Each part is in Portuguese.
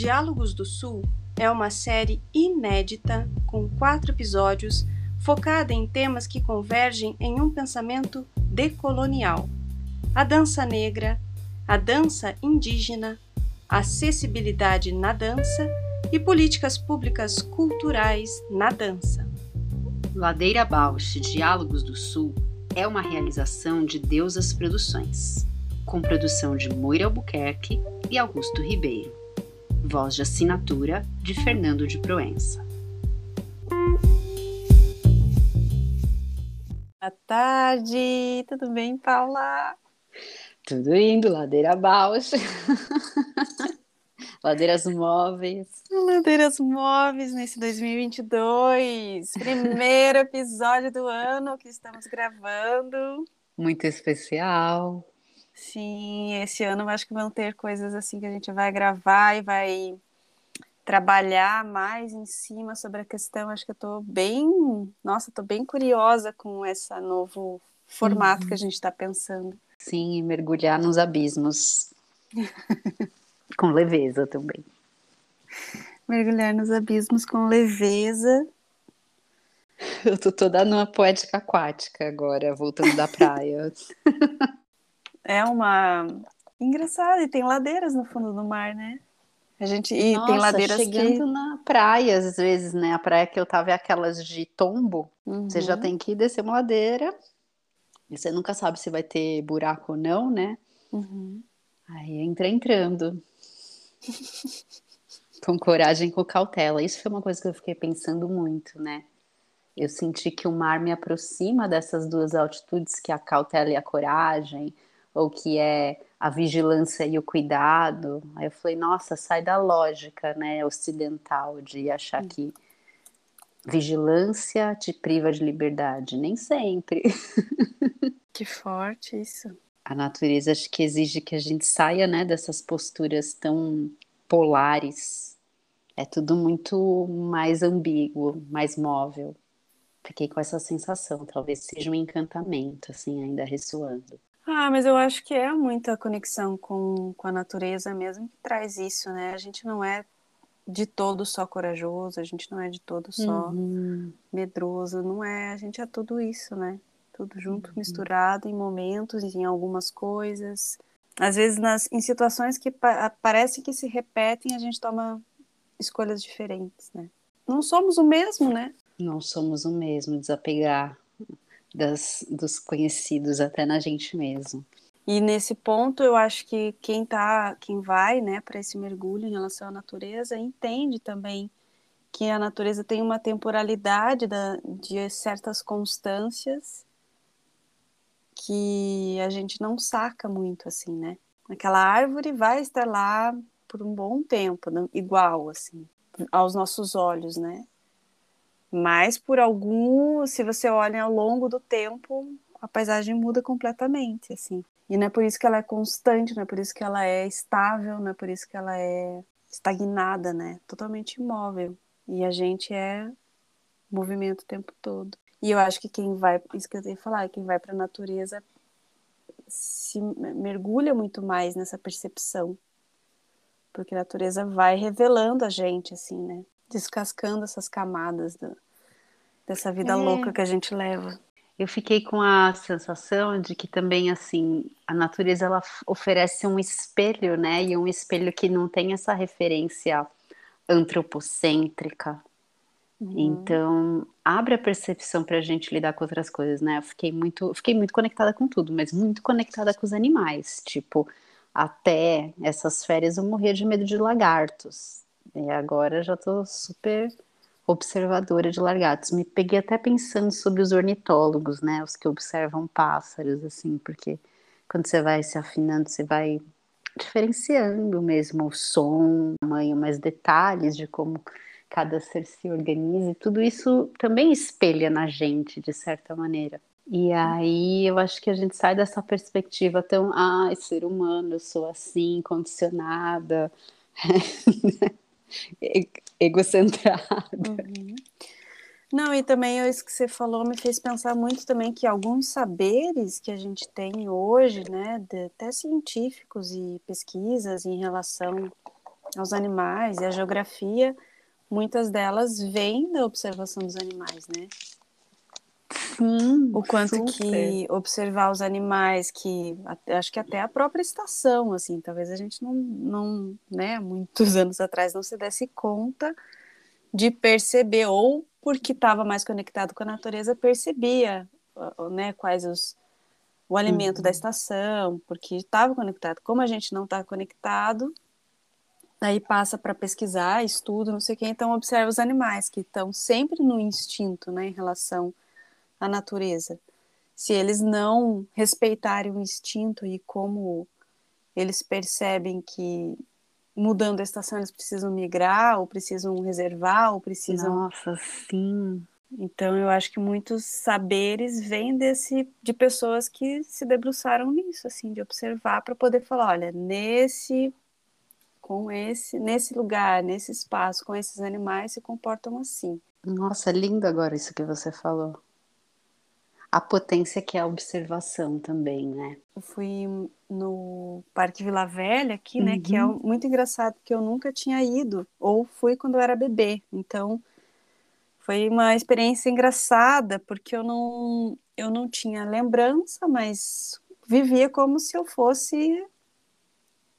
Diálogos do Sul é uma série inédita com quatro episódios focada em temas que convergem em um pensamento decolonial: a dança negra, a dança indígena, acessibilidade na dança e políticas públicas culturais na dança. Ladeira Bausch Diálogos do Sul é uma realização de Deusas Produções, com produção de Moira Albuquerque e Augusto Ribeiro voz de assinatura de Fernando de Proença. Boa tarde, tudo bem, Paula? Tudo indo, ladeira abaixo. Ladeiras móveis. Ladeiras móveis nesse 2022. Primeiro episódio do ano que estamos gravando. Muito especial. Sim, esse ano eu acho que vão ter coisas assim que a gente vai gravar e vai trabalhar mais em cima sobre a questão. Acho que eu estou bem, nossa, estou bem curiosa com esse novo formato uhum. que a uhum. gente está pensando. Sim, mergulhar nos abismos. com leveza também. Mergulhar nos abismos com leveza. Eu tô toda numa poética aquática agora, voltando da praia. é uma engraçado e tem ladeiras no fundo do mar, né? A gente e Nossa, tem ladeiras chegando que... na praia às vezes, né? A praia que eu tava é aquelas de tombo. Uhum. Você já uhum. tem que descer uma ladeira. E você nunca sabe se vai ter buraco ou não, né? Uhum. Aí entra entrando. com coragem, com cautela. Isso foi uma coisa que eu fiquei pensando muito, né? Eu senti que o mar me aproxima dessas duas altitudes, que é a cautela e a coragem, ou que é a vigilância e o cuidado. Aí eu falei, nossa, sai da lógica, né, ocidental de achar que vigilância te priva de liberdade. Nem sempre. Que forte isso. A natureza acho que exige que a gente saia, né, dessas posturas tão polares. É tudo muito mais ambíguo, mais móvel. Fiquei com essa sensação, talvez seja um encantamento, assim, ainda ressoando. Ah, mas eu acho que é muita conexão com, com a natureza mesmo que traz isso, né? A gente não é de todo só corajoso, a gente não é de todo só uhum. medroso, não é, a gente é tudo isso, né? Tudo junto, uhum. misturado em momentos, em algumas coisas. Às vezes nas, em situações que pa parece que se repetem, a gente toma escolhas diferentes, né? Não somos o mesmo, né? Não somos o mesmo, desapegar das, dos conhecidos até na gente mesmo. E nesse ponto eu acho que quem tá, quem vai, né, para esse mergulho em relação à natureza, entende também que a natureza tem uma temporalidade da, de certas constâncias que a gente não saca muito assim, né? Aquela árvore vai estar lá por um bom tempo, igual assim. aos nossos olhos, né? Mas por algum, se você olha ao longo do tempo, a paisagem muda completamente, assim. E não é por isso que ela é constante, não é por isso que ela é estável, não é por isso que ela é estagnada, né? Totalmente imóvel. E a gente é movimento o tempo todo. E eu acho que quem vai, isso que eu tenho que falar, quem vai para a natureza se mergulha muito mais nessa percepção. Porque a natureza vai revelando a gente, assim, né? Descascando essas camadas do, dessa vida é. louca que a gente leva. Eu fiquei com a sensação de que também, assim, a natureza ela oferece um espelho, né? E um espelho que não tem essa referência antropocêntrica, Uhum. Então, abre a percepção para a gente lidar com outras coisas, né? Eu fiquei muito, fiquei muito conectada com tudo, mas muito conectada com os animais. Tipo, até essas férias eu morria de medo de lagartos. E agora já tô super observadora de lagartos. Me peguei até pensando sobre os ornitólogos, né? Os que observam pássaros, assim, porque quando você vai se afinando, você vai diferenciando mesmo o som, o tamanho, mais detalhes de como cada ser se organiza, e tudo isso também espelha na gente, de certa maneira. E aí eu acho que a gente sai dessa perspectiva tão, ah, ser humano, eu sou assim, condicionada, egocentrada. Uhum. Não, e também isso que você falou me fez pensar muito também que alguns saberes que a gente tem hoje, né, de, até científicos e pesquisas em relação aos animais e à geografia, muitas delas vêm da observação dos animais, né? Sim, o quanto super. que observar os animais, que acho que até a própria estação, assim, talvez a gente não, não, né, muitos anos atrás não se desse conta de perceber, ou porque estava mais conectado com a natureza, percebia, né, quais os, o alimento uhum. da estação, porque estava conectado. Como a gente não está conectado, Aí passa para pesquisar, estudo, não sei o que, então observa os animais que estão sempre no instinto, né, em relação à natureza. Se eles não respeitarem o instinto e como eles percebem que mudando a estação eles precisam migrar, ou precisam reservar, ou precisam. Nossa, sim. Então eu acho que muitos saberes vêm desse de pessoas que se debruçaram nisso, assim, de observar para poder falar, olha, nesse com esse, nesse lugar, nesse espaço, com esses animais se comportam assim. Nossa, lindo agora isso que você falou. A potência que é a observação também, né? Eu fui no Parque Vila Velha aqui, né, que é uhum. muito engraçado porque eu nunca tinha ido ou fui quando eu era bebê. Então, foi uma experiência engraçada porque eu não eu não tinha lembrança, mas vivia como se eu fosse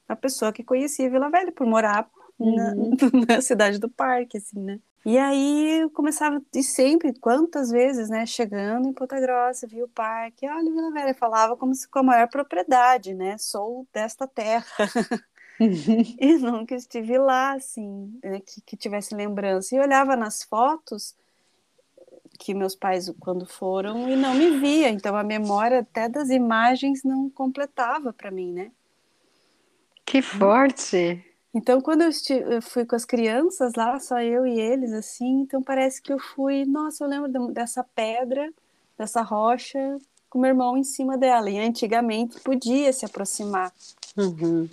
a pessoa que conhecia Vila Velha, por morar uhum. na, na, cidade do parque, assim, né? E aí eu começava, e sempre, quantas vezes, né, chegando em Ponta Grossa, via o parque, olha Vila Velha, falava como se com a maior propriedade, né, sou desta terra. e nunca estive lá, assim, né, que, que tivesse lembrança. E olhava nas fotos que meus pais, quando foram, e não me via, então a memória até das imagens não completava para mim, né? Que forte! Então, quando eu, estive, eu, fui com as crianças lá, só eu e eles, assim, então parece que eu fui, nossa, eu lembro dessa pedra, dessa rocha, com meu irmão em cima dela. E antigamente podia se aproximar. Uhum.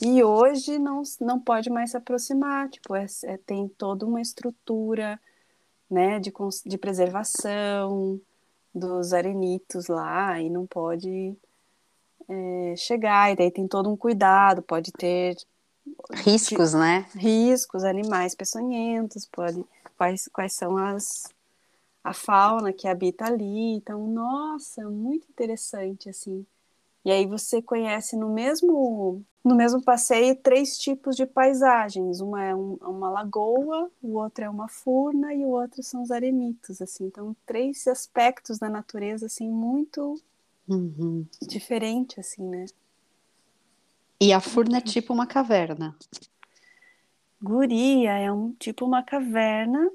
E hoje não, não pode mais se aproximar. Tipo, é, é, tem toda uma estrutura né, de, de preservação dos arenitos lá, e não pode é, chegar, e daí tem todo um cuidado, pode ter riscos, né? Riscos, animais peçonhentos, pode, quais, quais são as a fauna que habita ali. Então, nossa, muito interessante assim. E aí você conhece no mesmo no mesmo passeio três tipos de paisagens. Uma é um, uma lagoa, o outro é uma furna e o outro são os arenitos, assim. Então, três aspectos da natureza assim muito Uhum. Diferente, assim, né? E a furna é tipo uma caverna. Guria é um tipo uma caverna.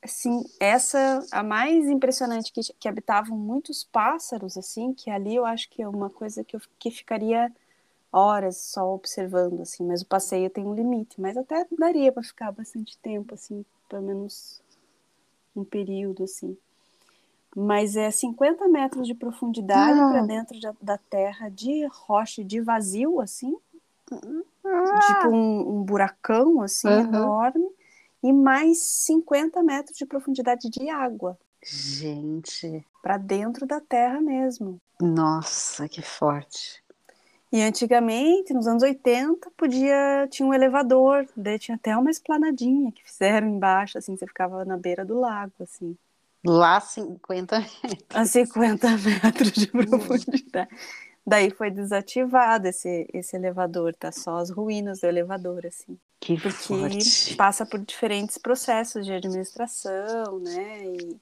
Assim, essa a mais impressionante que, que habitavam muitos pássaros, assim, que ali eu acho que é uma coisa que, eu, que ficaria horas só observando, assim, mas o passeio tem um limite, mas até daria para ficar bastante tempo, assim, pelo menos um período, assim. Mas é 50 metros de profundidade para dentro de, da terra, de rocha, de vazio, assim, ah. tipo um, um, buracão, assim, uhum. enorme, e mais 50 metros de profundidade de água. Gente. Para dentro da terra mesmo. Nossa, que forte. E antigamente, nos anos 80, podia tinha um elevador, daí tinha até uma esplanadinha que fizeram embaixo, assim, você ficava na beira do lago, assim. Lá 50 metros. A 50 metros de profundidade. Daí foi desativado esse, esse elevador, tá só as ruínas do elevador, assim. Que Porque forte. passa por diferentes processos de administração, né? E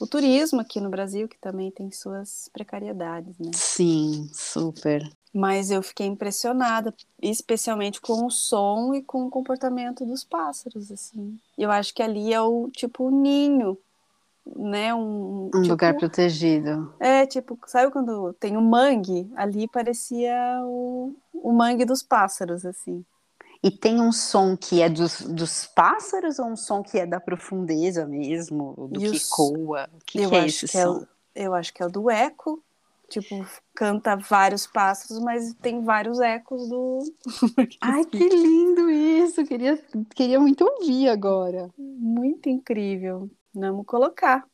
o turismo aqui no Brasil, que também tem suas precariedades, né? Sim, super. Mas eu fiquei impressionada, especialmente com o som e com o comportamento dos pássaros, assim. Eu acho que ali é o tipo o ninho, né? Um, um tipo, lugar protegido. É, tipo, sabe quando tem o um mangue? Ali parecia o, o mangue dos pássaros, assim. E tem um som que é dos, dos pássaros ou um som que é da profundeza mesmo, do e que os... coa? O que, eu que é acho esse que som? É, eu acho que é o do eco. Tipo, canta vários pássaros, mas tem vários ecos do. Ai, que lindo isso! Queria, queria muito ouvir agora. Muito incrível. Vamos colocar.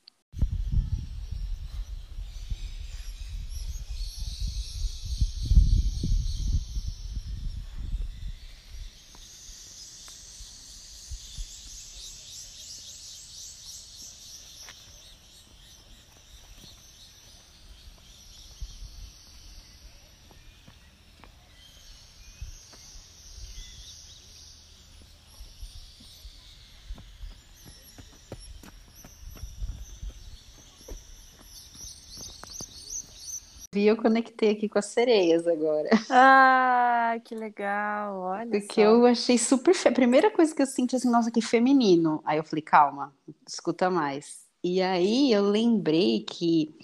Vi, eu conectei aqui com as sereias agora. Ah, que legal, olha Porque só. eu achei super... Fe... A primeira coisa que eu senti, assim, nossa, que feminino. Aí eu falei, calma, escuta mais. E aí eu lembrei que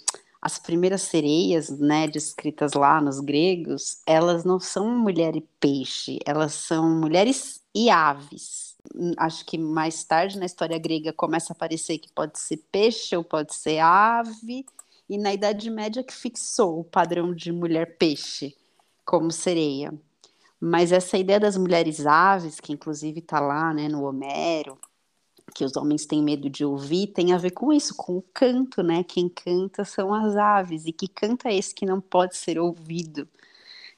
as primeiras sereias, né, descritas lá nos gregos, elas não são mulher e peixe, elas são mulheres e aves. Acho que mais tarde na história grega começa a aparecer que pode ser peixe ou pode ser ave, e na Idade Média que fixou o padrão de mulher peixe como sereia. Mas essa ideia das mulheres aves, que inclusive está lá né, no Homero, que os homens têm medo de ouvir, tem a ver com isso, com o canto, né? Quem canta são as aves, e que canta é esse que não pode ser ouvido?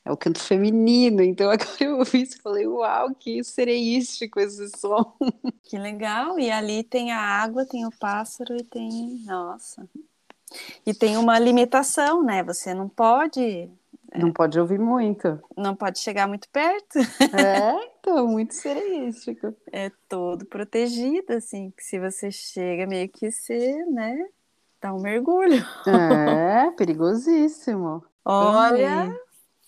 É o canto feminino, então agora eu ouvi isso e falei, uau, que sereístico esse som. Que legal, e ali tem a água, tem o pássaro e tem, nossa, e tem uma limitação, né? Você não pode. É, não pode ouvir muito. Não pode chegar muito perto. É, então, muito sereístico. É todo protegido, assim, que se você chega meio que você, né, dá um mergulho. É, perigosíssimo. Olha, Amei.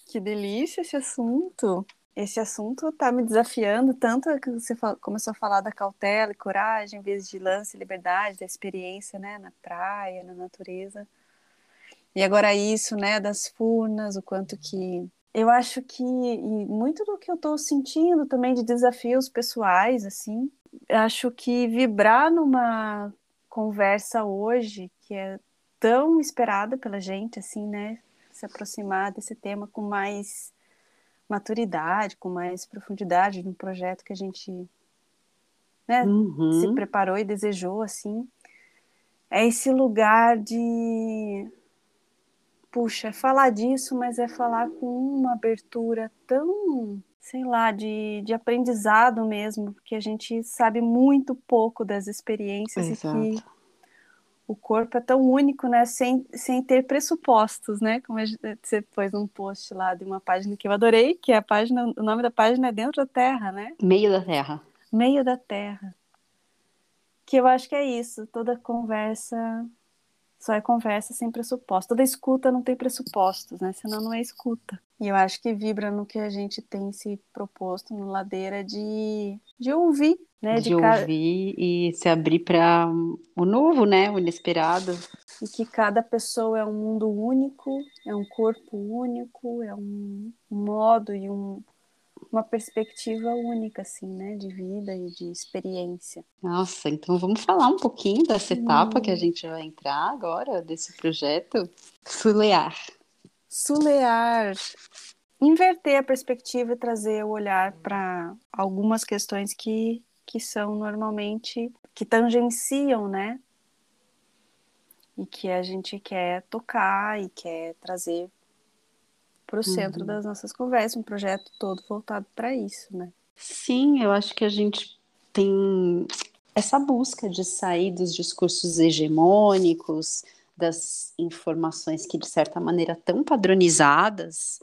que delícia esse assunto esse assunto está me desafiando tanto que você começou a falar da cautela e coragem, vigilância e liberdade, da experiência, né, na praia, na natureza. E agora isso, né, das furnas, o quanto que eu acho que muito do que eu estou sentindo também de desafios pessoais, assim, acho que vibrar numa conversa hoje que é tão esperada pela gente, assim, né, se aproximar desse tema com mais maturidade, com mais profundidade no projeto que a gente né, uhum. se preparou e desejou, assim, é esse lugar de puxa, é falar disso, mas é falar com uma abertura tão, sei lá, de, de aprendizado mesmo, porque a gente sabe muito pouco das experiências Exato. e que o corpo é tão único, né? Sem, sem ter pressupostos, né? Como você pôs um post lá de uma página que eu adorei, que é a página, o nome da página é Dentro da Terra, né? Meio da Terra. Meio da Terra. Que eu acho que é isso, toda conversa só é conversa sem pressuposto. Toda escuta não tem pressupostos, né? Senão não é escuta. E eu acho que vibra no que a gente tem se proposto no Ladeira de, de ouvir, né? De, de ouvir e se abrir para o novo, né? O inesperado. E que cada pessoa é um mundo único, é um corpo único, é um modo e um, uma perspectiva única, assim, né, de vida e de experiência. Nossa, então vamos falar um pouquinho dessa etapa hum. que a gente vai entrar agora, desse projeto Sulear. Sulear. Inverter a perspectiva e trazer o olhar para algumas questões que, que são normalmente, que tangenciam, né? E que a gente quer tocar e quer trazer para o centro uhum. das nossas conversas, um projeto todo voltado para isso, né? Sim, eu acho que a gente tem essa busca de sair dos discursos hegemônicos, das informações que de certa maneira estão padronizadas,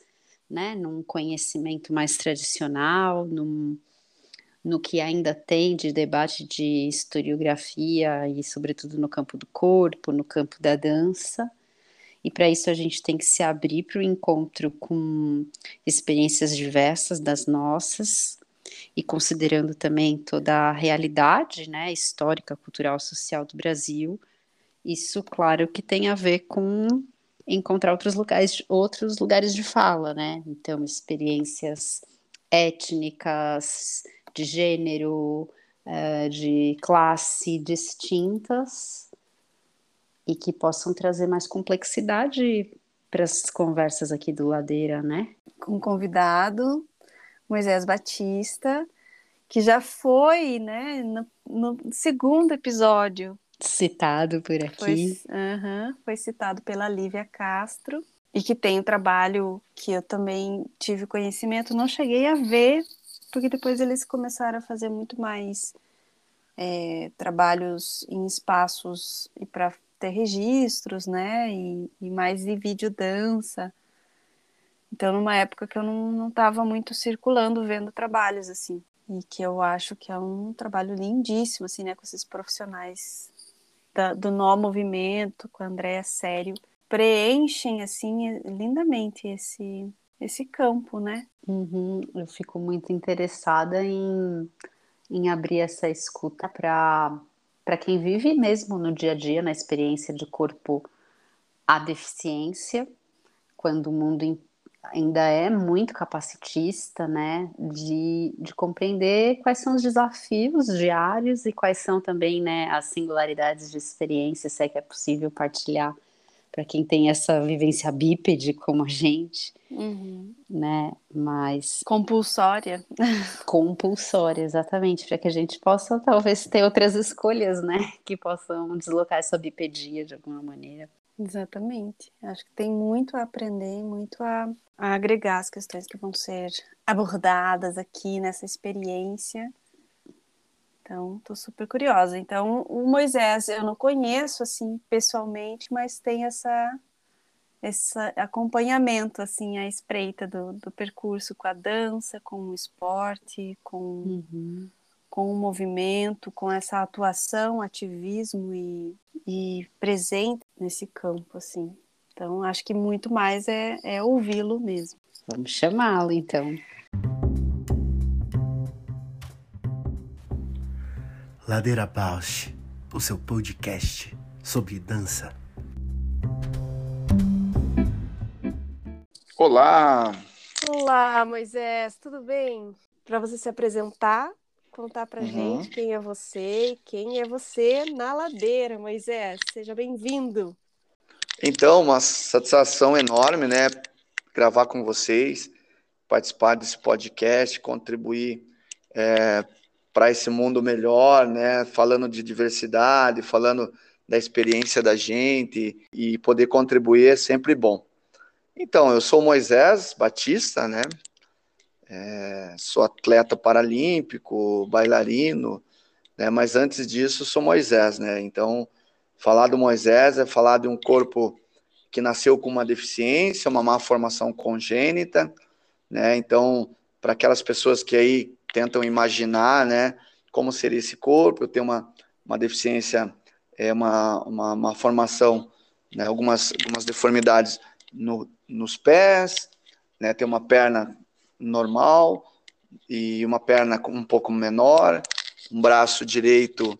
né, num conhecimento mais tradicional, num, no que ainda tem de debate de historiografia e sobretudo no campo do corpo, no campo da dança, e para isso a gente tem que se abrir para o encontro com experiências diversas das nossas e considerando também toda a realidade, né, histórica, cultural, social do Brasil. Isso, claro, que tem a ver com encontrar outros lugares, outros lugares de fala, né? Então, experiências étnicas, de gênero, eh, de classe distintas e que possam trazer mais complexidade para as conversas aqui do Ladeira, né? Com o convidado, Moisés Batista, que já foi, né, no, no segundo episódio. Citado por aqui. Foi, uh -huh, foi citado pela Lívia Castro, e que tem um trabalho que eu também tive conhecimento, não cheguei a ver, porque depois eles começaram a fazer muito mais é, trabalhos em espaços e para ter registros, né? E, e mais de vídeo dança. Então, numa época que eu não estava muito circulando, vendo trabalhos, assim. E que eu acho que é um trabalho lindíssimo, assim, né? Com esses profissionais da, do nó movimento, com a Andréa Sério. Preenchem, assim, lindamente esse, esse campo, né? Uhum. Eu fico muito interessada em, em abrir essa escuta para para quem vive mesmo no dia a dia, na experiência de corpo a deficiência, quando o mundo ainda é muito capacitista, né, de, de compreender quais são os desafios diários e quais são também, né, as singularidades de experiência, se é que é possível partilhar para quem tem essa vivência bípede como a gente, uhum. né? Mas compulsória. compulsória, exatamente, para que a gente possa talvez ter outras escolhas, né? Que possam deslocar essa bipedia de alguma maneira. Exatamente. Acho que tem muito a aprender, muito a, a agregar as questões que vão ser abordadas aqui nessa experiência então, estou super curiosa. Então, o Moisés eu não conheço assim pessoalmente, mas tem essa esse acompanhamento assim à espreita do, do percurso com a dança, com o esporte, com uhum. com o movimento, com essa atuação, ativismo e, e presente nesse campo assim. Então, acho que muito mais é, é ouvi-lo mesmo. Vamos chamá-lo então. Ladeira Bausch, o seu podcast sobre dança. Olá! Olá, Moisés, tudo bem? Para você se apresentar, contar para uhum. gente quem é você e quem é você na ladeira, Moisés. Seja bem-vindo. Então, uma satisfação enorme, né? Gravar com vocês, participar desse podcast, contribuir é, para esse mundo melhor, né? Falando de diversidade, falando da experiência da gente e poder contribuir é sempre bom. Então, eu sou Moisés Batista, né? É, sou atleta paralímpico, bailarino, né? Mas antes disso, sou Moisés, né? Então, falar do Moisés é falar de um corpo que nasceu com uma deficiência, uma má formação congênita, né? Então, para aquelas pessoas que aí tentam imaginar, né, como seria esse corpo. Eu tenho uma, uma deficiência, é uma, uma, uma formação né, algumas, algumas deformidades no, nos pés, né, tem uma perna normal e uma perna um pouco menor, um braço direito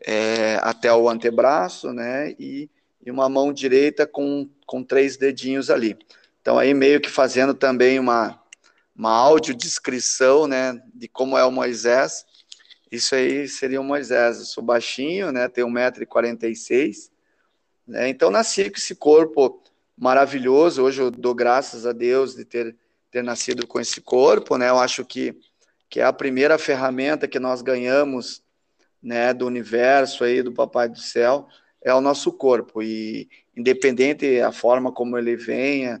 é, até o antebraço, né, e, e uma mão direita com, com três dedinhos ali. Então, aí meio que fazendo também uma, uma audiodescrição, né, de como é o Moisés. Isso aí seria o Moisés. Eu sou baixinho, né, tenho 1,46m, né, então nasci com esse corpo maravilhoso. Hoje eu dou graças a Deus de ter, ter nascido com esse corpo, né, eu acho que, que é a primeira ferramenta que nós ganhamos, né, do universo aí, do Papai do Céu, é o nosso corpo, e independente a forma como ele venha,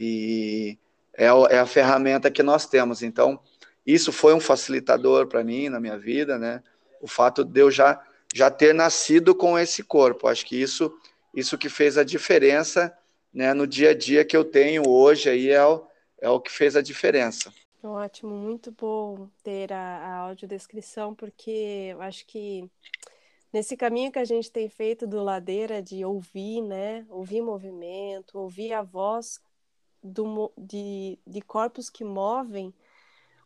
e é, é a ferramenta que nós temos. Então, isso foi um facilitador para mim na minha vida, né? O fato de eu já, já ter nascido com esse corpo. Acho que isso, isso que fez a diferença né, no dia a dia que eu tenho hoje aí é o, é o que fez a diferença. Ótimo, muito bom ter a, a audiodescrição, porque eu acho que nesse caminho que a gente tem feito do Ladeira, de ouvir, né? Ouvir movimento, ouvir a voz do, de, de corpos que movem,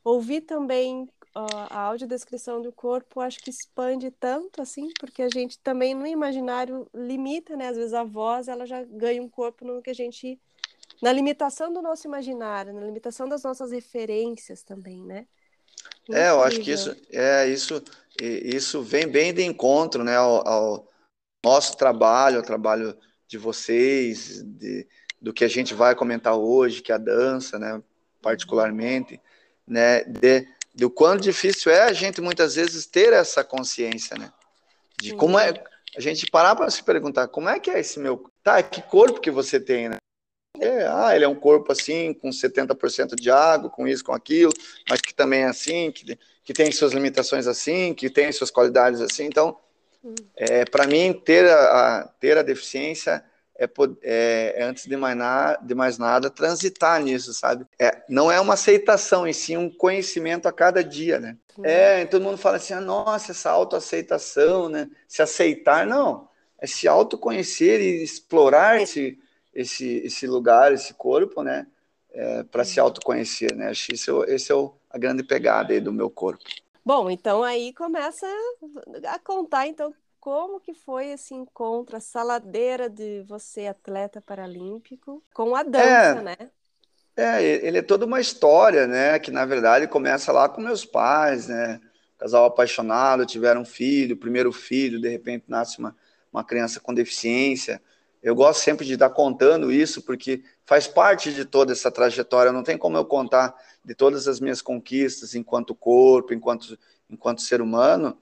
ouvir também uh, a audiodescrição do corpo, acho que expande tanto assim, porque a gente também no imaginário limita, né? Às vezes a voz ela já ganha um corpo no que a gente na limitação do nosso imaginário, na limitação das nossas referências também, né? Incrível. É, eu acho que isso é isso isso vem bem de encontro, né, ao, ao nosso trabalho, ao trabalho de vocês, de, do que a gente vai comentar hoje, que é a dança, né, particularmente, né, de, do quão difícil é a gente muitas vezes ter essa consciência, né, de Sim. como é a gente parar para se perguntar como é que é esse meu, tá, que corpo que você tem, né? É, ah, ele é um corpo assim, com 70% de água, com isso, com aquilo, mas que também é assim, que, que tem suas limitações assim, que tem suas qualidades assim. Então, hum. é, para mim, ter a, a, ter a deficiência é, é, é, antes de mais, nada, de mais nada, transitar nisso, sabe? É, não é uma aceitação, em si um conhecimento a cada dia, né? É, todo mundo fala assim, ah, nossa, essa autoaceitação, né? Se aceitar, não. É se autoconhecer e explorar esse, esse, esse lugar, esse corpo, né? É, para se autoconhecer, né? Acho que isso, esse é o, a grande pegada aí do meu corpo. Bom, então aí começa a contar, então, como que foi esse encontro, a saladeira de você, atleta paralímpico, com a dança, é, né? É, ele é toda uma história, né? Que na verdade começa lá com meus pais, né? Casal apaixonado, tiveram um filho, primeiro filho, de repente nasce uma, uma criança com deficiência. Eu gosto sempre de estar contando isso, porque faz parte de toda essa trajetória. Não tem como eu contar de todas as minhas conquistas enquanto corpo, enquanto, enquanto ser humano,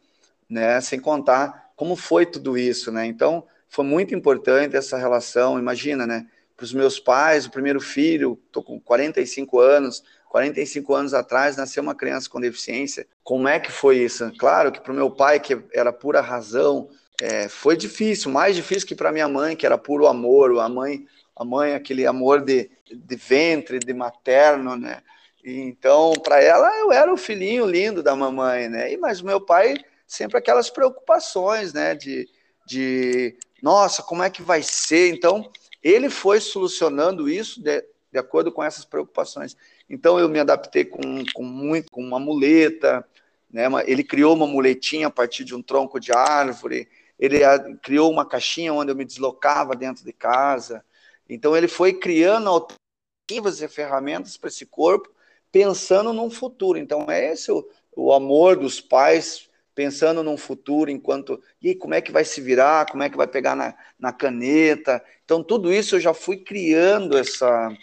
né? Sem contar como foi tudo isso, né? Então, foi muito importante essa relação. Imagina, né? Para os meus pais, o primeiro filho, estou com 45 anos, 45 anos atrás nasceu uma criança com deficiência. Como é que foi isso? Claro que para o meu pai, que era pura razão, é, foi difícil, mais difícil que para minha mãe, que era puro amor. A mãe, a mãe aquele amor de, de ventre, de materno, né? Então, para ela, eu era o filhinho lindo da mamãe, né? E, mas o meu pai sempre aquelas preocupações, né? De, de nossa, como é que vai ser? Então, ele foi solucionando isso de, de acordo com essas preocupações. Então, eu me adaptei com, com muito, com uma muleta, né? Ele criou uma muletinha a partir de um tronco de árvore, ele criou uma caixinha onde eu me deslocava dentro de casa. Então, ele foi criando alternativas e ferramentas para esse corpo, pensando num futuro. Então, é esse o, o amor dos pais pensando num futuro enquanto. E como é que vai se virar? Como é que vai pegar na, na caneta? Então, tudo isso eu já fui criando essa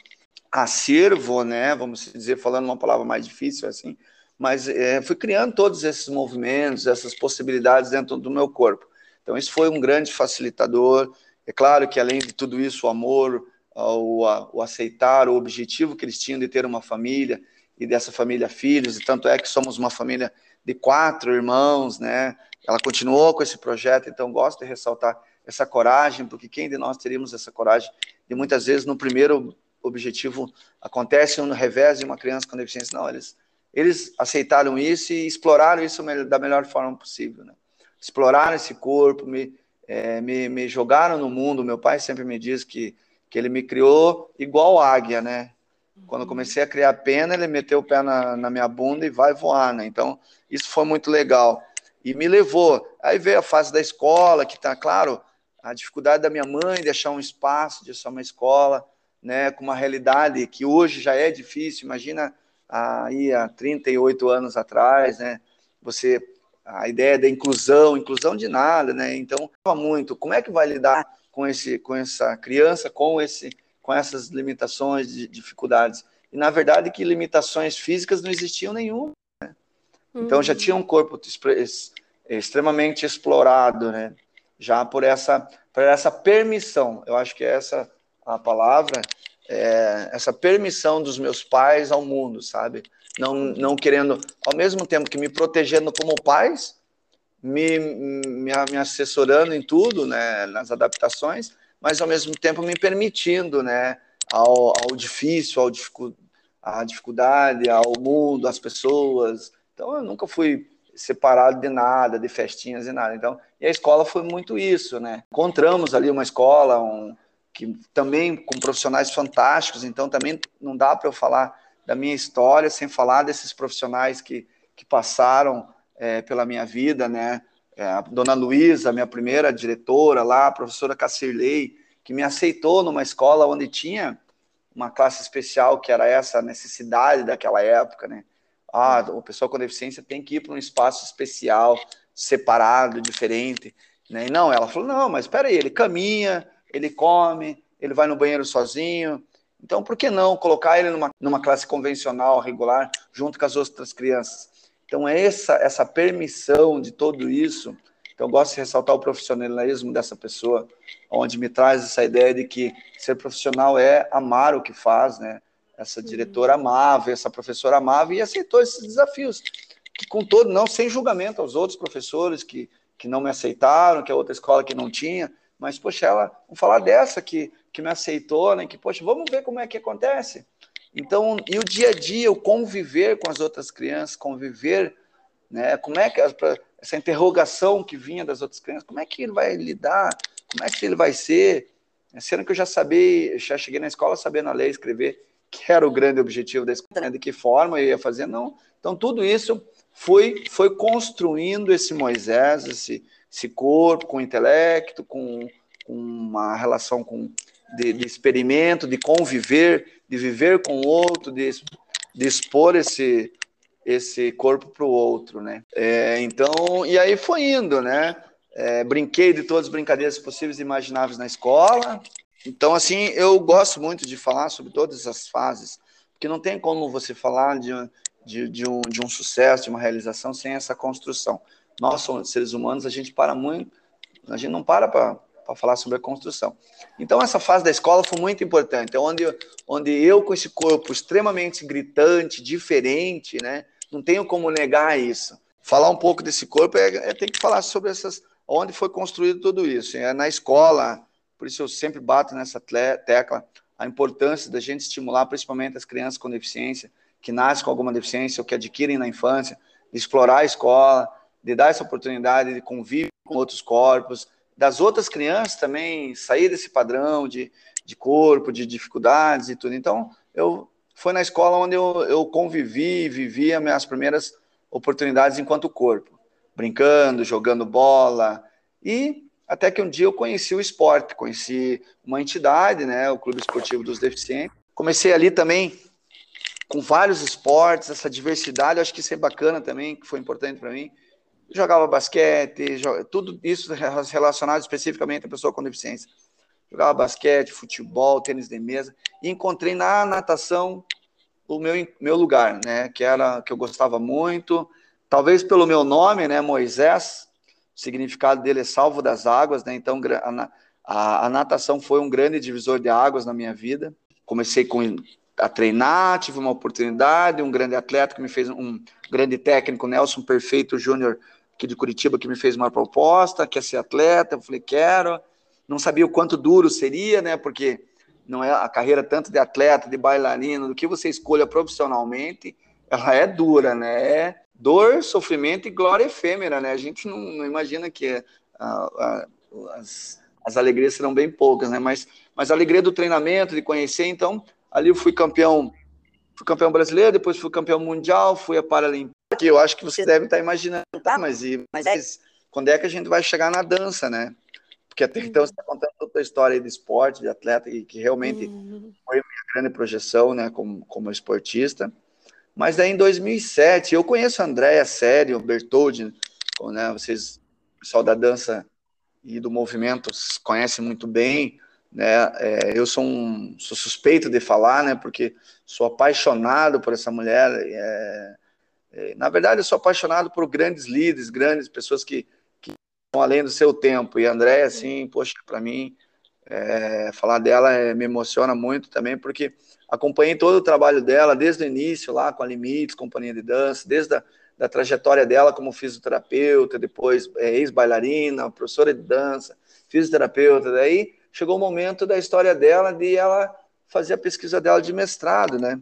acervo, né? Vamos dizer, falando uma palavra mais difícil assim, mas é, fui criando todos esses movimentos, essas possibilidades dentro do meu corpo. Então, isso foi um grande facilitador. É claro que, além de tudo isso, o amor, o, o aceitar, o objetivo que eles tinham de ter uma família e dessa família filhos, e tanto é que somos uma família de quatro irmãos, né? Ela continuou com esse projeto, então gosto de ressaltar essa coragem, porque quem de nós teríamos essa coragem de muitas vezes no primeiro objetivo acontece no revés de uma criança com deficiência, não, eles eles aceitaram isso e exploraram isso da melhor forma possível, né? Exploraram esse corpo, me, é, me, me jogaram no mundo. Meu pai sempre me diz que, que ele me criou igual águia, né? Quando comecei a criar pena, ele meteu o pé na, na minha bunda e vai voar, né? Então, isso foi muito legal. E me levou. Aí veio a fase da escola, que tá, claro, a dificuldade da minha mãe de um espaço, de achar uma escola, né, com uma realidade que hoje já é difícil. Imagina aí há 38 anos atrás, né? Você a ideia da inclusão, inclusão de nada, né? Então, muito. Como é que vai lidar com esse, com essa criança, com esse, com essas limitações, de dificuldades? E na verdade, que limitações físicas não existiam nenhuma. Né? Então, já tinha um corpo extremamente explorado, né? Já por essa, por essa permissão. Eu acho que é essa a palavra, é, essa permissão dos meus pais ao mundo, sabe? não, não querendo, ao mesmo tempo que me protegendo como pais, me, me, me assessorando em tudo, né, nas adaptações, mas ao mesmo tempo me permitindo, né, ao, ao difícil, ao dificu, à dificuldade, ao mundo, às pessoas. Então eu nunca fui separado de nada, de festinhas e nada. Então, e a escola foi muito isso, né? Encontramos ali uma escola um, que também com profissionais fantásticos, então também não dá para eu falar da minha história, sem falar desses profissionais que, que passaram é, pela minha vida, né? É, a dona Luísa, minha primeira diretora lá, a professora Cassirley, que me aceitou numa escola onde tinha uma classe especial, que era essa necessidade daquela época, né? Ah, o pessoal com deficiência tem que ir para um espaço especial, separado, diferente. Né? E não, ela falou, não, mas espera aí, ele caminha, ele come, ele vai no banheiro sozinho, então, por que não colocar ele numa, numa classe convencional, regular, junto com as outras crianças? Então, é essa, essa permissão de tudo isso. Então, eu gosto de ressaltar o profissionalismo dessa pessoa, onde me traz essa ideia de que ser profissional é amar o que faz, né? Essa diretora amava, essa professora amava e aceitou esses desafios. Que com todo, não sem julgamento aos outros professores que, que não me aceitaram, que a outra escola que não tinha, mas, poxa, ela, vamos falar dessa que, que me aceitou, né? Que, poxa, vamos ver como é que acontece. Então, e o dia a dia, o conviver com as outras crianças, conviver, né? Como é que essa interrogação que vinha das outras crianças, como é que ele vai lidar? Como é que ele vai ser? Sendo que eu já sabia, já cheguei na escola sabendo a ler, escrever, que era o grande objetivo da escola, né? de que forma eu ia fazer, não. Então, tudo isso foi, foi construindo esse Moisés, esse, esse corpo, com intelecto, com, com uma relação com, de, de, experimento, de conviver, de viver com o outro, de, de expor esse, esse corpo para o outro, né? É, então, e aí foi indo, né? É, brinquei de todas as brincadeiras possíveis e imagináveis na escola. Então, assim, eu gosto muito de falar sobre todas essas fases, porque não tem como você falar de, de, de, um, de um sucesso, de uma realização, sem essa construção nós seres humanos, a gente para muito, a gente não para para falar sobre a construção. Então, essa fase da escola foi muito importante, é onde, onde eu, com esse corpo extremamente gritante, diferente, né, não tenho como negar isso. Falar um pouco desse corpo é, é ter que falar sobre essas, onde foi construído tudo isso. É na escola, por isso eu sempre bato nessa tecla, a importância da gente estimular principalmente as crianças com deficiência, que nascem com alguma deficiência ou que adquirem na infância, explorar a escola, de dar essa oportunidade de convívio com outros corpos, das outras crianças também sair desse padrão de, de corpo, de dificuldades e tudo. Então, eu foi na escola onde eu, eu convivi, vivi as minhas primeiras oportunidades enquanto corpo, brincando, jogando bola e até que um dia eu conheci o esporte, conheci uma entidade, né, o Clube Esportivo dos Deficientes. Comecei ali também com vários esportes, essa diversidade, acho que isso é bacana também, que foi importante para mim jogava basquete, tudo isso relacionado especificamente à pessoa com deficiência. Jogava basquete, futebol, tênis de mesa, e encontrei na natação o meu, meu lugar, né, que era que eu gostava muito, talvez pelo meu nome, né, Moisés, o significado dele é salvo das águas, né, então a, a, a natação foi um grande divisor de águas na minha vida. Comecei com a treinar, tive uma oportunidade, um grande atleta que me fez um grande técnico, Nelson Perfeito Júnior, aqui de Curitiba que me fez uma proposta, quer ser atleta, eu falei, quero. Não sabia o quanto duro seria, né? Porque não é a carreira tanto de atleta, de bailarino, do que você escolha profissionalmente, ela é dura, né? É dor, sofrimento e glória efêmera, né? A gente não, não imagina que é, a, a, as, as alegrias serão bem poucas, né? Mas, mas a alegria do treinamento, de conhecer, então, ali eu fui campeão, fui campeão brasileiro, depois fui campeão mundial, fui a Paralimpíada, que eu acho que você deve estar imaginando, tá, mas, e, mas é... quando é que a gente vai chegar na dança, né? Porque até então você está contando toda a história de esporte, de atleta, e que realmente uhum. foi a minha grande projeção, né, como, como esportista. Mas daí em 2007, eu conheço a Andréia Sério, Bertoldi, né, vocês, o pessoal da dança e do movimento conhecem muito bem, né, é, eu sou, um, sou suspeito de falar, né, porque sou apaixonado por essa mulher, é, é, na verdade eu sou apaixonado por grandes líderes, grandes pessoas que, que estão além do seu tempo, e a Andréia, assim, poxa, para mim, é, falar dela é, me emociona muito também, porque acompanhei todo o trabalho dela desde o início, lá com a Limites, companhia de dança, desde a da trajetória dela como fisioterapeuta, depois é, ex-bailarina, professora de dança, fisioterapeuta. Daí chegou o momento da história dela de ela fazer a pesquisa dela de mestrado, né?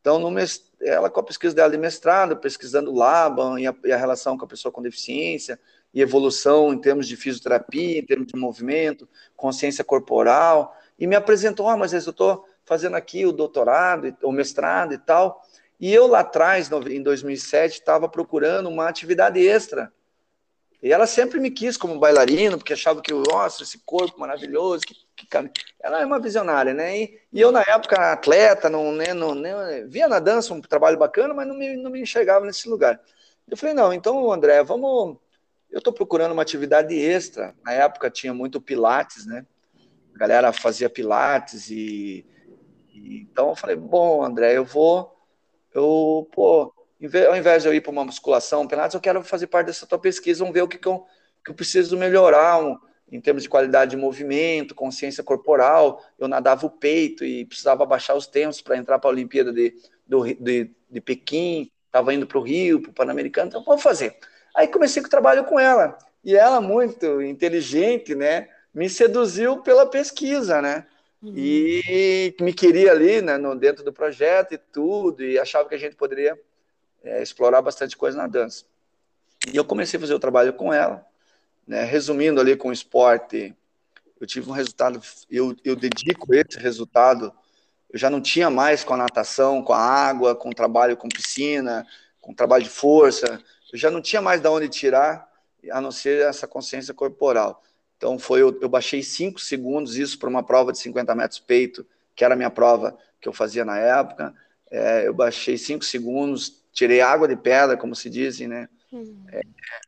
Então, no mest... ela com a pesquisa dela de mestrado, pesquisando Laban e a, e a relação com a pessoa com deficiência, e evolução em termos de fisioterapia, em termos de movimento, consciência corporal, e me apresentou, ah, mas eu estou fazendo aqui o doutorado, o mestrado e tal. E eu lá atrás, em 2007, estava procurando uma atividade extra. E ela sempre me quis como bailarino, porque achava que, nossa, esse corpo maravilhoso, que, que... ela é uma visionária, né? E, e, eu, na época, atleta, não, né, não, né, via na dança um trabalho bacana, mas não me, não me enxergava nesse lugar. Eu falei, não, então, André, vamos. Eu estou procurando uma atividade extra. Na época tinha muito Pilates, né? A galera fazia Pilates e então eu falei, bom, André, eu vou, eu, pô, ao invés de eu ir para uma musculação, Pilates, eu quero fazer parte dessa tua pesquisa, vamos ver o que, que, eu, que eu preciso melhorar um, em termos de qualidade de movimento, consciência corporal. Eu nadava o peito e precisava baixar os tempos para entrar para a Olimpíada de, de, de Pequim, estava indo para o Rio, para o Pan-Americano, então vamos fazer. Aí comecei com o trabalho com ela, e ela, muito inteligente, né, me seduziu pela pesquisa, né? Uhum. E me queria ali, né, no, dentro do projeto e tudo, e achava que a gente poderia é, explorar bastante coisa na dança. E eu comecei a fazer o trabalho com ela, né, resumindo ali com o esporte, eu tive um resultado, eu, eu dedico esse resultado, eu já não tinha mais com a natação, com a água, com o trabalho com piscina, com o trabalho de força, eu já não tinha mais de onde tirar, a não ser essa consciência corporal. Então foi eu, eu baixei 5 segundos isso para uma prova de 50 metros peito, que era a minha prova que eu fazia na época. É, eu baixei 5 segundos, tirei água de pedra, como se dizem, né? Uhum. É,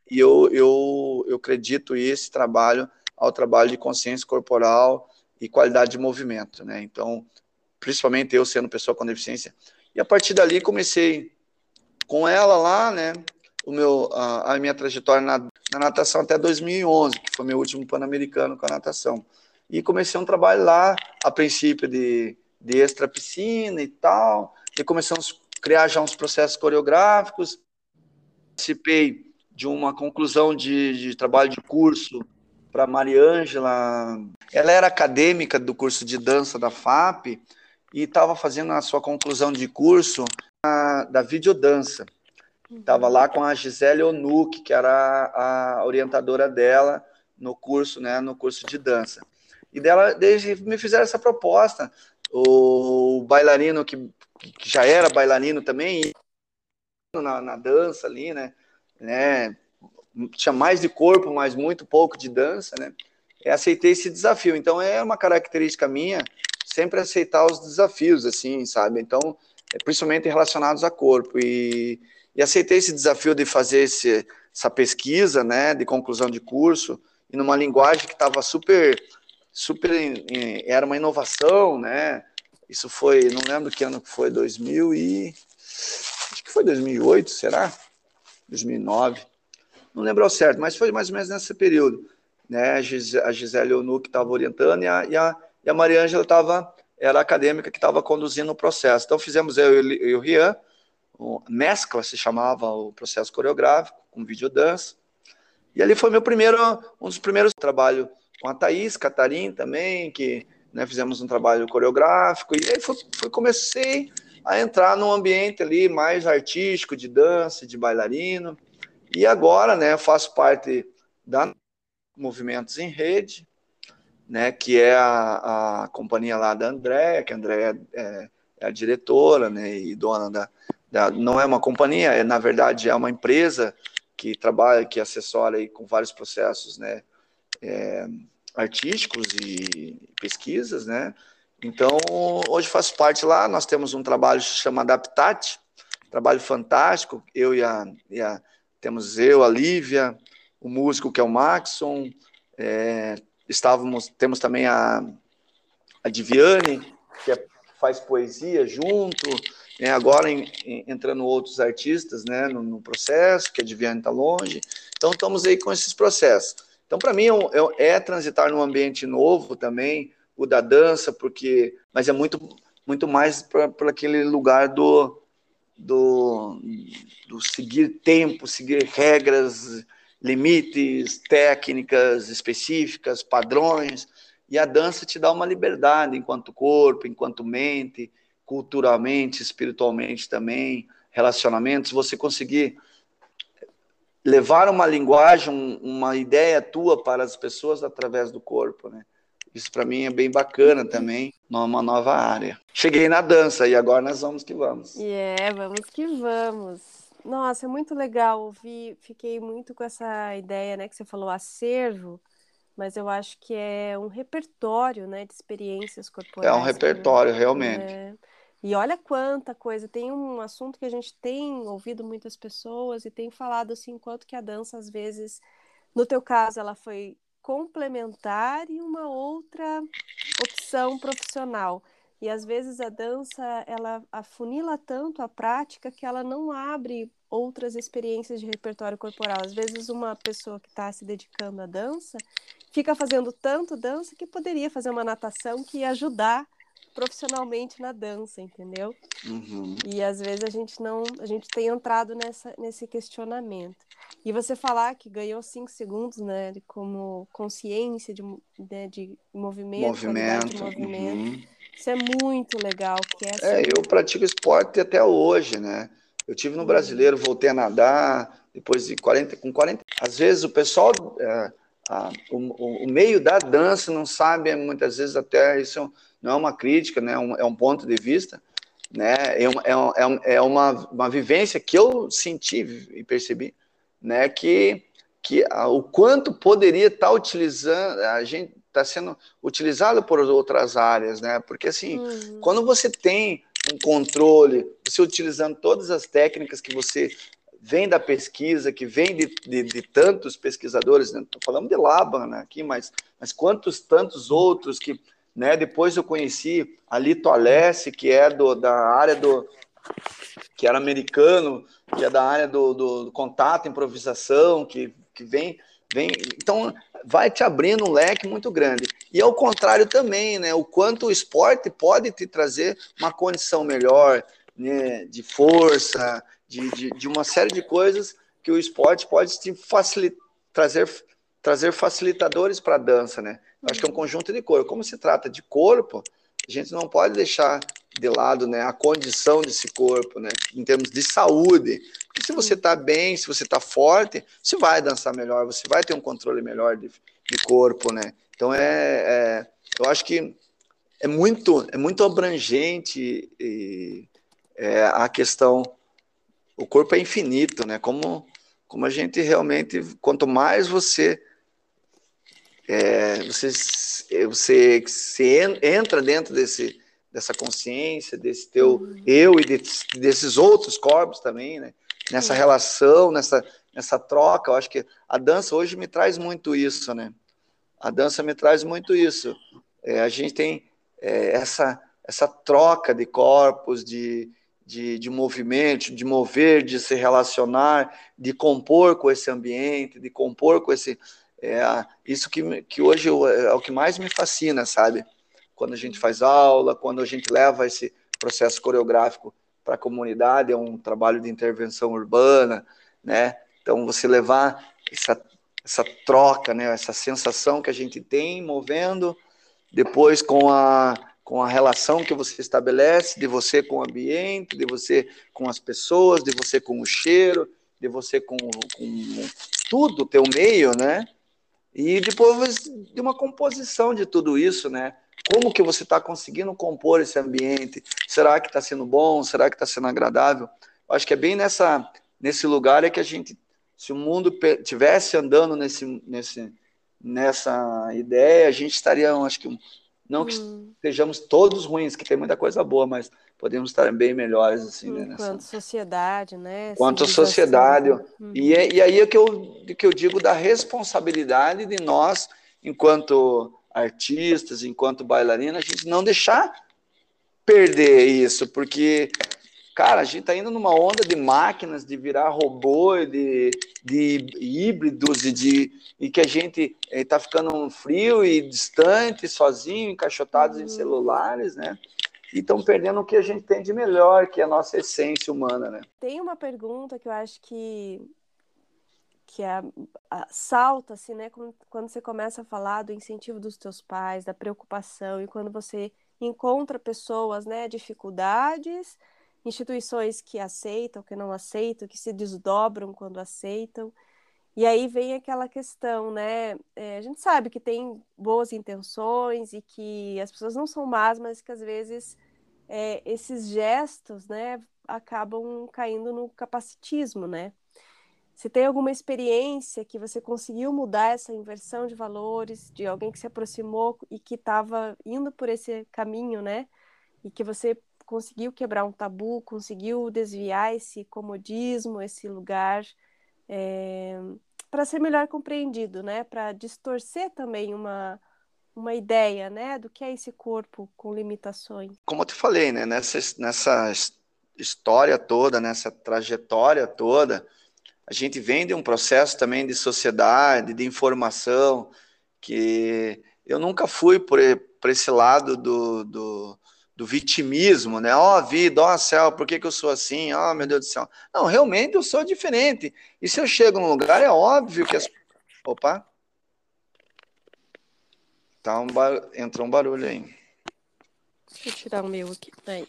e eu, eu, eu acredito esse trabalho ao trabalho de consciência corporal e qualidade de movimento, né? Então, principalmente eu sendo pessoa com deficiência. E a partir dali comecei com ela lá, né? O meu, a, a minha trajetória na, na natação até 2011, que foi meu último Pan-Americano com a natação. E comecei um trabalho lá, a princípio de, de extra piscina e tal, e começamos criar já uns processos coreográficos. Participei de uma conclusão de, de trabalho de curso para Mariângela. Ela era acadêmica do curso de dança da FAP e estava fazendo a sua conclusão de curso a, da videodança. Estava lá com a Gisele Onuc, que era a orientadora dela no curso, né, no curso de dança. E dela, desde me fizeram essa proposta. O bailarino que, que já era bailarino também na, na dança ali, né, né, tinha mais de corpo, mas muito pouco de dança, né? E aceitei esse desafio. Então é uma característica minha sempre aceitar os desafios, assim, sabe? Então, é, principalmente relacionados a corpo. E e aceitei esse desafio de fazer esse, essa pesquisa, né, de conclusão de curso, e numa linguagem que estava super, super, era uma inovação, né, isso foi, não lembro que ano que foi, 2000 e, acho que foi 2008, será? 2009, não lembro ao certo, mas foi mais ou menos nesse período, né, a Gisele Onu que estava orientando e a, e a, e a Maria Ângela estava, era a acadêmica que estava conduzindo o processo, então fizemos eu e o Rian, mescla se chamava o processo coreográfico com videodança. E ali foi meu primeiro, um dos primeiros trabalhos com a Thaís, Catarim também, que né, fizemos um trabalho coreográfico. E aí foi, foi, comecei a entrar num ambiente ali mais artístico, de dança, de bailarino. E agora, né, faço parte da Movimentos em Rede, né, que é a, a companhia lá da Andréia, que a Andréia é, é, a diretora né, e dona da, da, Não é uma companhia, é, na verdade é uma empresa que trabalha, que assessora aí com vários processos né, é, artísticos e pesquisas, né? Então, hoje faço parte lá, nós temos um trabalho chamado Habitat, trabalho fantástico, eu e a, e a temos eu, a Lívia, o músico que é o Maxon, é, estávamos, temos também a, a Diviane, que é, faz poesia junto, né, agora em, em, entrando outros artistas né, no, no, processo, que a Diviane está longe, então estamos aí com esses processos. Então, para mim, é, é, é, transitar num ambiente novo também, o da dança, porque, mas é muito, muito mais para aquele lugar do, do, do seguir tempo, seguir regras, limites, técnicas específicas, padrões, e a dança te dá uma liberdade enquanto corpo, enquanto mente, culturalmente, espiritualmente também, relacionamentos, você conseguir levar uma linguagem, uma ideia tua para as pessoas através do corpo, né? Isso para mim é bem bacana também, numa nova área. Cheguei na dança e agora nós vamos que vamos. É, yeah, vamos que vamos. Nossa, é muito legal ouvir. Fiquei muito com essa ideia, né, que você falou acervo, mas eu acho que é um repertório, né, de experiências corporais. É um repertório, realmente. É. E olha quanta coisa. Tem um assunto que a gente tem ouvido muitas pessoas e tem falado assim, quanto que a dança às vezes, no teu caso, ela foi complementar e uma outra opção profissional. E às vezes a dança ela afunila tanto a prática que ela não abre outras experiências de repertório corporal. Às vezes uma pessoa que está se dedicando à dança fica fazendo tanto dança que poderia fazer uma natação que ia ajudar profissionalmente na dança, entendeu? Uhum. E às vezes a gente não, a gente tem entrado nessa, nesse questionamento. E você falar que ganhou cinco segundos, né, de como consciência de, né, de movimento, movimento, de movimento. Uhum. Isso é muito legal. Que é, assim... é, eu pratico esporte até hoje, né? Eu tive no uhum. brasileiro, voltei a nadar depois de 40, com 40. Às vezes o pessoal, é, a, o, o, meio da dança não sabe, muitas vezes até isso não é uma crítica, né? É um, é um ponto de vista, né? É, uma, é, é uma, uma vivência que eu senti e percebi né, que, que o quanto poderia estar tá utilizando, a gente está sendo utilizado por outras áreas, né? Porque assim, uhum. quando você tem um controle, você utilizando todas as técnicas que você vem da pesquisa, que vem de, de, de tantos pesquisadores, né? falando de Laban né, aqui, mas, mas quantos tantos outros que, né, depois eu conheci a Lito Alessi, que é do, da área do, que era americano, que é da área do, do, do contato, improvisação, que, que vem, vem. Então, vai te abrindo um leque muito grande. E ao contrário também, né? O quanto o esporte pode te trazer uma condição melhor, né? De força, de, de, de uma série de coisas que o esporte pode te facilitar, trazer, trazer facilitadores para a dança, né? Acho que é um conjunto de corpo. Como se trata de corpo, a gente não pode deixar de lado né, a condição desse corpo, né, em termos de saúde. Porque se você está bem, se você está forte, você vai dançar melhor, você vai ter um controle melhor de, de corpo, né? Então é, é, eu acho que é muito, é muito abrangente e, é, a questão. O corpo é infinito, né? Como, como a gente realmente, quanto mais você é, você, você, você entra dentro desse, dessa consciência, desse teu uhum. eu e de, desses outros corpos também, né? Nessa uhum. relação, nessa, nessa troca, eu acho que a dança hoje me traz muito isso, né? A dança me traz muito isso. É, a gente tem é, essa, essa troca de corpos, de, de, de movimento, de mover, de se relacionar, de compor com esse ambiente, de compor com esse, é isso que, que hoje é o que mais me fascina, sabe? Quando a gente faz aula, quando a gente leva esse processo coreográfico para a comunidade, é um trabalho de intervenção urbana, né? Então, você levar essa, essa troca, né? essa sensação que a gente tem movendo, depois com a, com a relação que você estabelece de você com o ambiente, de você com as pessoas, de você com o cheiro, de você com, com tudo, teu meio, né? E depois de uma composição de tudo isso, né? Como que você está conseguindo compor esse ambiente? Será que está sendo bom? Será que está sendo agradável? Eu acho que é bem nessa, nesse lugar é que a gente, se o mundo tivesse andando nesse, nesse, nessa ideia, a gente estaria, acho que, não que hum. estejamos todos ruins, que tem muita coisa boa, mas podemos estar bem melhores assim, né, Enquanto nessa... sociedade, né? Quanto sociedade. Uhum. E, é, e aí é que eu, que eu digo da responsabilidade de nós, enquanto artistas, enquanto bailarina, a gente não deixar perder isso, porque, cara, a gente está indo numa onda de máquinas, de virar robô, de, de híbridos, e, de, e que a gente está eh, ficando frio e distante, sozinho, encaixotados uhum. em celulares, né? E estão perdendo o que a gente tem de melhor, que é a nossa essência humana, né? Tem uma pergunta que eu acho que que é salta assim, né, quando, quando você começa a falar do incentivo dos teus pais, da preocupação e quando você encontra pessoas, né, dificuldades, instituições que aceitam, que não aceitam, que se desdobram quando aceitam. E aí vem aquela questão, né? É, a gente sabe que tem boas intenções e que as pessoas não são más, mas que às vezes é, esses gestos, né, acabam caindo no capacitismo, né? Se tem alguma experiência que você conseguiu mudar essa inversão de valores, de alguém que se aproximou e que estava indo por esse caminho, né? E que você conseguiu quebrar um tabu, conseguiu desviar esse comodismo, esse lugar, é, para ser melhor compreendido, né? Para distorcer também uma, uma ideia, né? Do que é esse corpo com limitações. Como eu te falei, né? Nessa, nessa história toda, nessa trajetória toda, a gente vem de um processo também de sociedade, de informação, que eu nunca fui por, por esse lado do, do, do vitimismo, né? Ó, oh, vida, ó, oh, céu, por que, que eu sou assim? Ó, oh, meu Deus do céu. Não, realmente eu sou diferente. E se eu chego num lugar, é óbvio que as. Opa! Tá um bar... Entrou um barulho aí. Deixa eu tirar o meu aqui. Aí.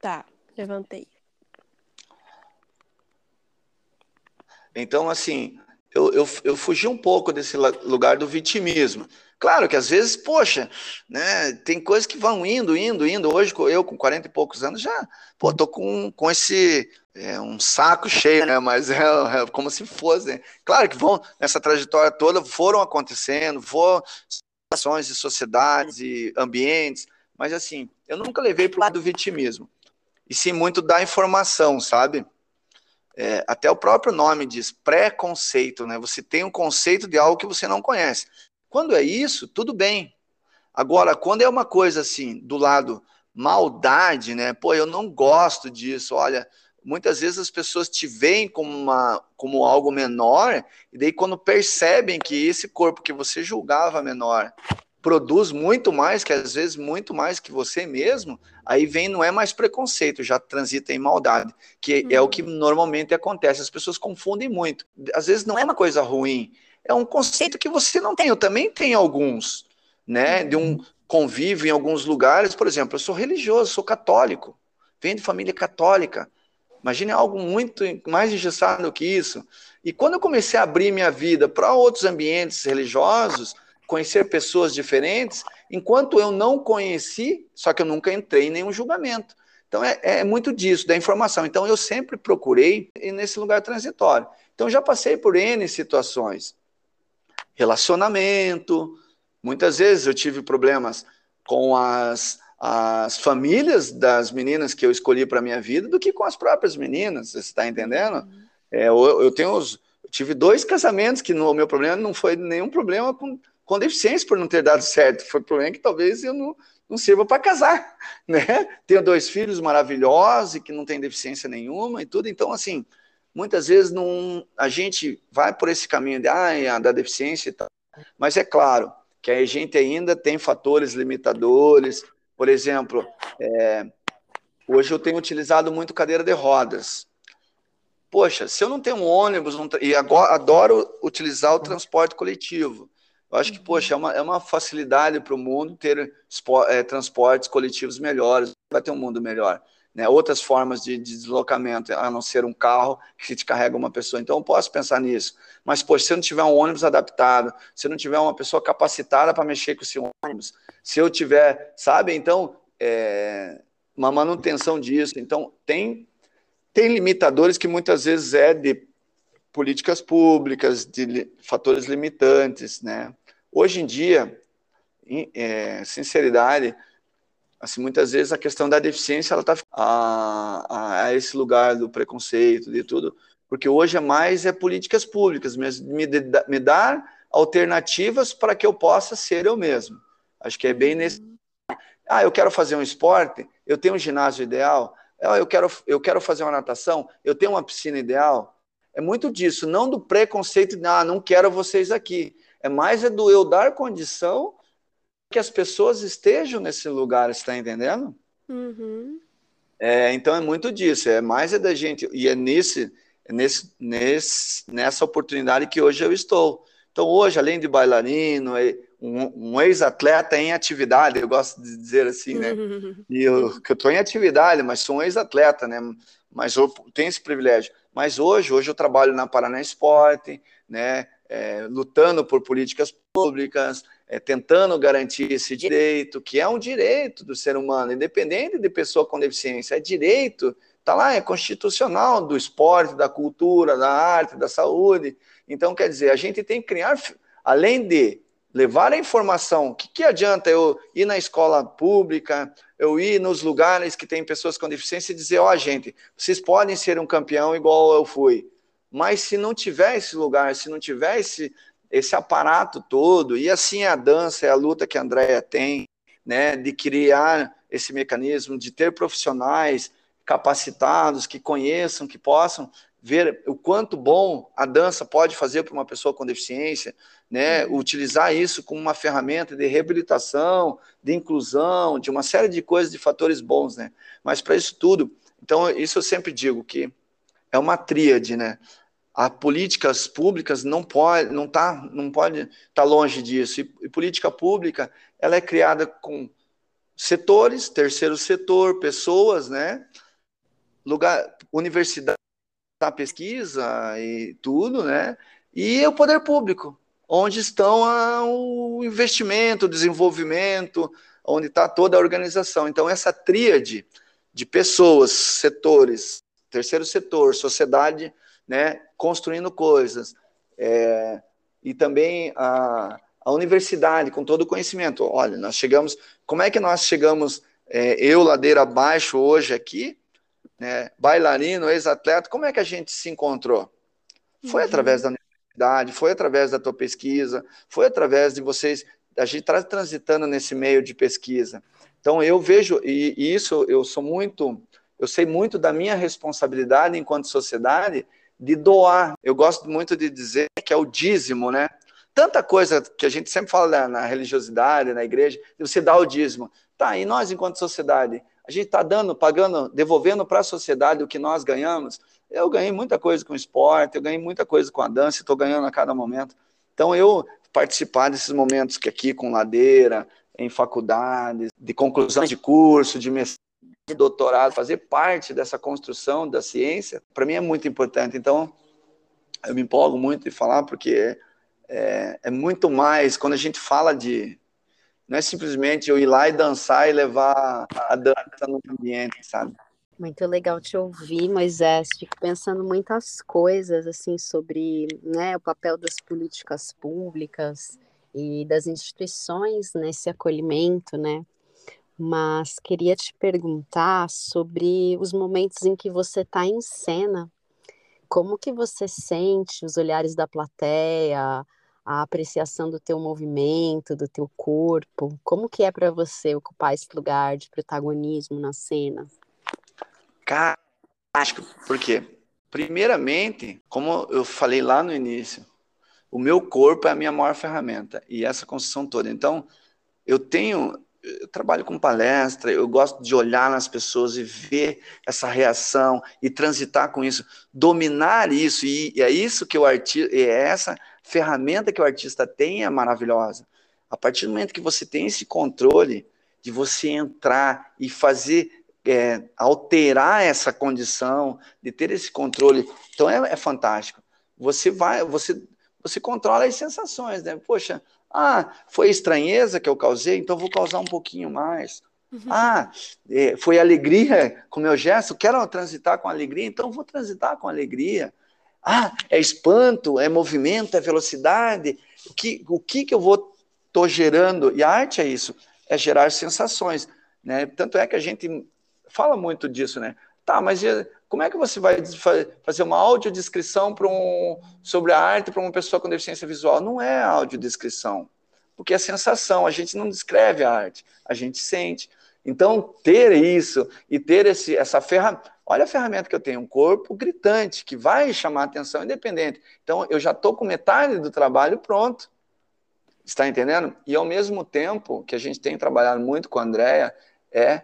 Tá, levantei. Então, assim, eu, eu, eu fugi um pouco desse lugar do vitimismo. Claro que às vezes, poxa, né, tem coisas que vão indo, indo, indo. Hoje, eu com 40 e poucos anos, já, pô, tô com, com esse, é, um saco cheio, né, mas é, é, como se fosse, né? Claro que vão, nessa trajetória toda, foram acontecendo, foram situações de sociedades e ambientes, mas assim, eu nunca levei para o lado do vitimismo, e sim muito da informação, sabe? É, até o próprio nome diz preconceito, né? Você tem um conceito de algo que você não conhece. Quando é isso, tudo bem. Agora, quando é uma coisa assim, do lado maldade, né? Pô, eu não gosto disso. Olha, muitas vezes as pessoas te veem como, uma, como algo menor, e daí quando percebem que esse corpo que você julgava menor produz muito mais, que às vezes muito mais que você mesmo, aí vem, não é mais preconceito, já transita em maldade, que uhum. é o que uhum. normalmente acontece. As pessoas confundem muito. Às vezes não é uma coisa ruim, é um conceito que você não tem. Eu também tenho alguns, né? De um uhum. convívio em alguns lugares, por exemplo, eu sou religioso, sou católico, venho de família católica. Imagine algo muito mais engessado do que isso. E quando eu comecei a abrir minha vida para outros ambientes religiosos, conhecer pessoas diferentes, enquanto eu não conheci, só que eu nunca entrei em nenhum julgamento. Então é, é muito disso, da informação. Então eu sempre procurei nesse lugar transitório. Então já passei por N situações. Relacionamento, muitas vezes eu tive problemas com as, as famílias das meninas que eu escolhi para minha vida do que com as próprias meninas, você está entendendo? Uhum. É, eu, eu tenho os, eu tive dois casamentos que no, meu problema não foi nenhum problema com com deficiência por não ter dado certo. Foi problema que talvez eu não, não sirva para casar, né? Tenho dois filhos maravilhosos e que não têm deficiência nenhuma e tudo. Então, assim, muitas vezes não, a gente vai por esse caminho de, ah, da deficiência e tal. Mas é claro que a gente ainda tem fatores limitadores. Por exemplo, é, hoje eu tenho utilizado muito cadeira de rodas. Poxa, se eu não tenho um ônibus, um, e agora adoro utilizar o transporte coletivo. Eu acho que, poxa, é uma, é uma facilidade para o mundo ter é, transportes coletivos melhores, vai ter um mundo melhor. Né, outras formas de, de, deslocamento, a não ser um carro que te carrega uma pessoa. Então, eu posso pensar nisso. Mas, poxa, se eu não tiver um ônibus adaptado, se eu não tiver uma pessoa capacitada para mexer com esse ônibus, se eu tiver, sabe? Então, é, uma manutenção disso. Então, tem, tem limitadores que muitas vezes é de políticas públicas, de fatores limitantes, né? Hoje em dia, em, é, sinceridade, assim, muitas vezes a questão da deficiência ela está a, a, esse lugar do preconceito, de tudo, porque hoje é mais é políticas públicas, me, me dar alternativas para que eu possa ser eu mesmo. Acho que é bem nesse. Ah, eu quero fazer um esporte, eu tenho um ginásio ideal, ah, eu quero, eu quero fazer uma natação, eu tenho uma piscina ideal. É muito disso, não do preconceito de, ah, não quero vocês aqui. É mais é do eu dar condição que as pessoas estejam nesse lugar, está entendendo? Uhum. É, então é muito disso, é mais é da gente, e é nesse, é nesse, nesse, nessa oportunidade que hoje eu estou. Então hoje, além de bailarino, um, um ex-atleta em atividade, eu gosto de dizer assim, né? E eu, que eu estou em atividade, mas sou um ex-atleta, né? Mas eu tenho esse privilégio. Mas hoje, hoje eu trabalho na Paraná Esporte, né? É, lutando por políticas públicas, é, tentando garantir esse direito, que é um direito do ser humano, independente de pessoa com deficiência, é direito, está lá, é constitucional do esporte, da cultura, da arte, da saúde. Então, quer dizer, a gente tem que criar, além de levar a informação, o que, que adianta eu ir na escola pública, eu ir nos lugares que tem pessoas com deficiência e dizer, ó, oh, gente, vocês podem ser um campeão igual eu fui. Mas se não tiver esse lugar, se não tiver esse, esse aparato todo, e assim é a dança, é a luta que a Andrea tem, né, de criar esse mecanismo, de ter profissionais capacitados, que conheçam, que possam ver o quanto bom a dança pode fazer para uma pessoa com deficiência, né, uhum. utilizar isso como uma ferramenta de reabilitação, de inclusão, de uma série de coisas, de fatores bons, né, mas para isso tudo, então isso eu sempre digo que é uma tríade, né, as políticas públicas não pode não tá não pode estar tá longe disso. E, e, política pública ela é criada com setores terceiro setor pessoas né? Lugar universidade pesquisa e tudo né? E o poder público onde estão a, o investimento o desenvolvimento onde está toda a organização. Então essa tríade de pessoas setores terceiro setor sociedade né, construindo coisas. É, e também a, a universidade, com todo o conhecimento. Olha, nós chegamos. Como é que nós chegamos, é, eu, ladeira abaixo, hoje aqui, né, bailarino, ex-atleta, como é que a gente se encontrou? Foi uhum. através da universidade, foi através da tua pesquisa, foi através de vocês, a gente está transitando nesse meio de pesquisa. Então eu vejo, e, e isso eu sou muito, eu sei muito da minha responsabilidade enquanto sociedade de doar. Eu gosto muito de dizer que é o dízimo, né? Tanta coisa que a gente sempre fala na, religiosidade, na igreja, você dar o dízimo. Tá, e nós, enquanto sociedade, a gente está dando, pagando, devolvendo para a sociedade o que nós ganhamos. Eu ganhei muita coisa com o esporte, eu ganhei muita coisa com a dança, estou ganhando a cada momento. Então, eu participar desses momentos que aqui com ladeira, em faculdades, de conclusão de curso, de mestrado, doutorado, fazer parte dessa construção da ciência, para mim é muito importante. Então, eu me empolgo muito de falar, porque é, é, muito mais, quando a gente fala de. Não é simplesmente eu ir lá e dançar e levar a dança no ambiente, sabe? Muito legal te ouvir, Moisés. Fico pensando muitas coisas assim sobre né, o papel das políticas públicas e das instituições nesse acolhimento, né? Mas queria te perguntar sobre os momentos em que você está em cena. Como que você sente os olhares da plateia, a apreciação do teu movimento, do teu corpo? Como que é para você ocupar esse lugar de protagonismo na cena? Cara, acho que por quê? Primeiramente, como eu falei lá no início, o meu corpo é a minha maior ferramenta e essa construção toda. Então, eu tenho eu trabalho com palestra, eu gosto de olhar nas pessoas e ver essa reação e transitar com isso, dominar isso, e é isso que o artista, é essa ferramenta que o artista tem é maravilhosa. A partir do momento que você tem esse controle de você entrar e fazer, é, alterar essa condição, de ter esse controle. Então é, é fantástico. Você vai, você, você controla as sensações, né? Poxa, ah, foi estranheza que eu causei, então vou causar um pouquinho mais. Uhum. Ah, é, foi alegria com meu gesto, quero transitar com alegria, então vou transitar com alegria. Ah, é espanto, é movimento, é velocidade. O que, o que, que eu vou tô gerando? E a arte é isso, é gerar sensações. Né? Tanto é que a gente fala muito disso, né? Tá, mas como é que você vai fazer uma audiodescrição um, sobre a arte para uma pessoa com deficiência visual? Não é audiodescrição, porque é sensação, a gente não descreve a arte, a gente sente. Então, ter isso e ter esse, essa ferramenta. Olha a ferramenta que eu tenho, um corpo gritante, que vai chamar atenção independente. Então, eu já estou com metade do trabalho pronto. Está entendendo? E ao mesmo tempo que a gente tem trabalhado muito com a Andrea, é,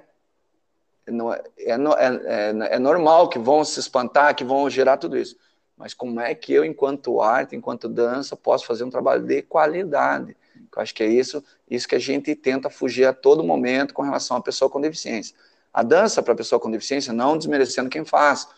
é, é, é, é normal que vão se espantar, que vão gerar tudo isso. Mas como é que eu, enquanto arte, enquanto dança, posso fazer um trabalho de qualidade? Eu acho que é isso, isso que a gente tenta fugir a todo momento com relação à pessoa com deficiência. A dança para a pessoa com deficiência, não desmerecendo quem faz,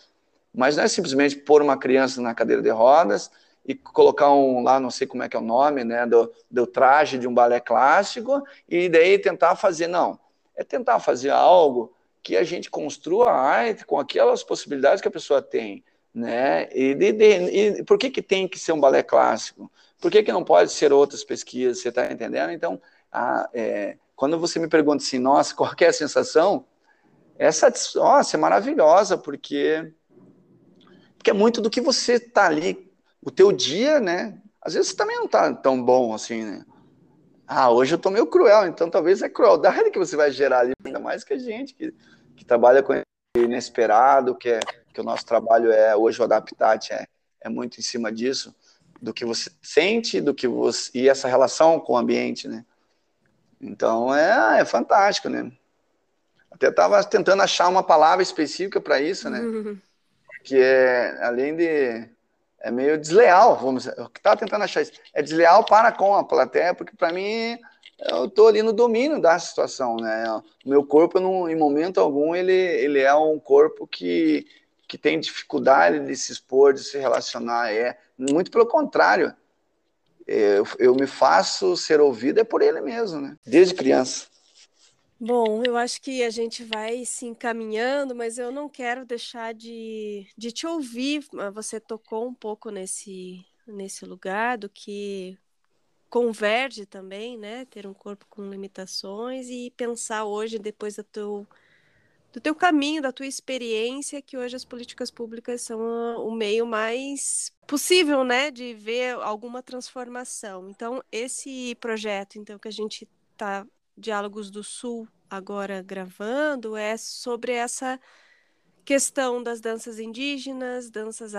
mas não é simplesmente pôr uma criança na cadeira de rodas e colocar um lá, não sei como é que é o nome, né, do, do traje de um balé clássico e daí tentar fazer, não. É tentar fazer algo que a gente construa a arte com aquelas possibilidades que a pessoa tem, né? E, de, de, e por que que tem que ser um balé clássico? Por que, que não pode ser outras pesquisas? Você está entendendo? Então, a, é, quando você me pergunta assim, nossa, qual é a sensação? Essa, nossa, é maravilhosa, porque, porque é muito do que você está ali, o teu dia, né? Às vezes também não está tão bom assim, né? Ah, hoje eu estou meio cruel, então talvez é crueldade que você vai gerar ali, ainda mais que a gente que, que trabalha com inesperado, que, é, que o nosso trabalho é, hoje o Adaptat é, é muito em cima disso do que você sente, do que você e essa relação com o ambiente, né? Então é, é fantástico, né? Até estava tentando achar uma palavra específica para isso, né? Uhum. Que é além de é meio desleal, vamos dizer. Eu estava tentando achar isso. É desleal para com a plateia, porque para mim eu estou ali no domínio da situação, né? O meu corpo, não, em momento algum, ele, ele é um corpo que, que tem dificuldade de se expor, de se relacionar. É, muito pelo contrário, eu, eu me faço ser ouvido é por ele mesmo, né? Desde criança. Bom, eu acho que a gente vai se encaminhando, mas eu não quero deixar de, de te ouvir. Você tocou um pouco nesse, nesse lugar do que converge também, né? Ter um corpo com limitações e pensar hoje, depois do teu do teu caminho, da tua experiência, que hoje as políticas públicas são o meio mais possível, né, de ver alguma transformação. Então, esse projeto, então, que a gente está Diálogos do Sul agora gravando é sobre essa questão das danças indígenas, danças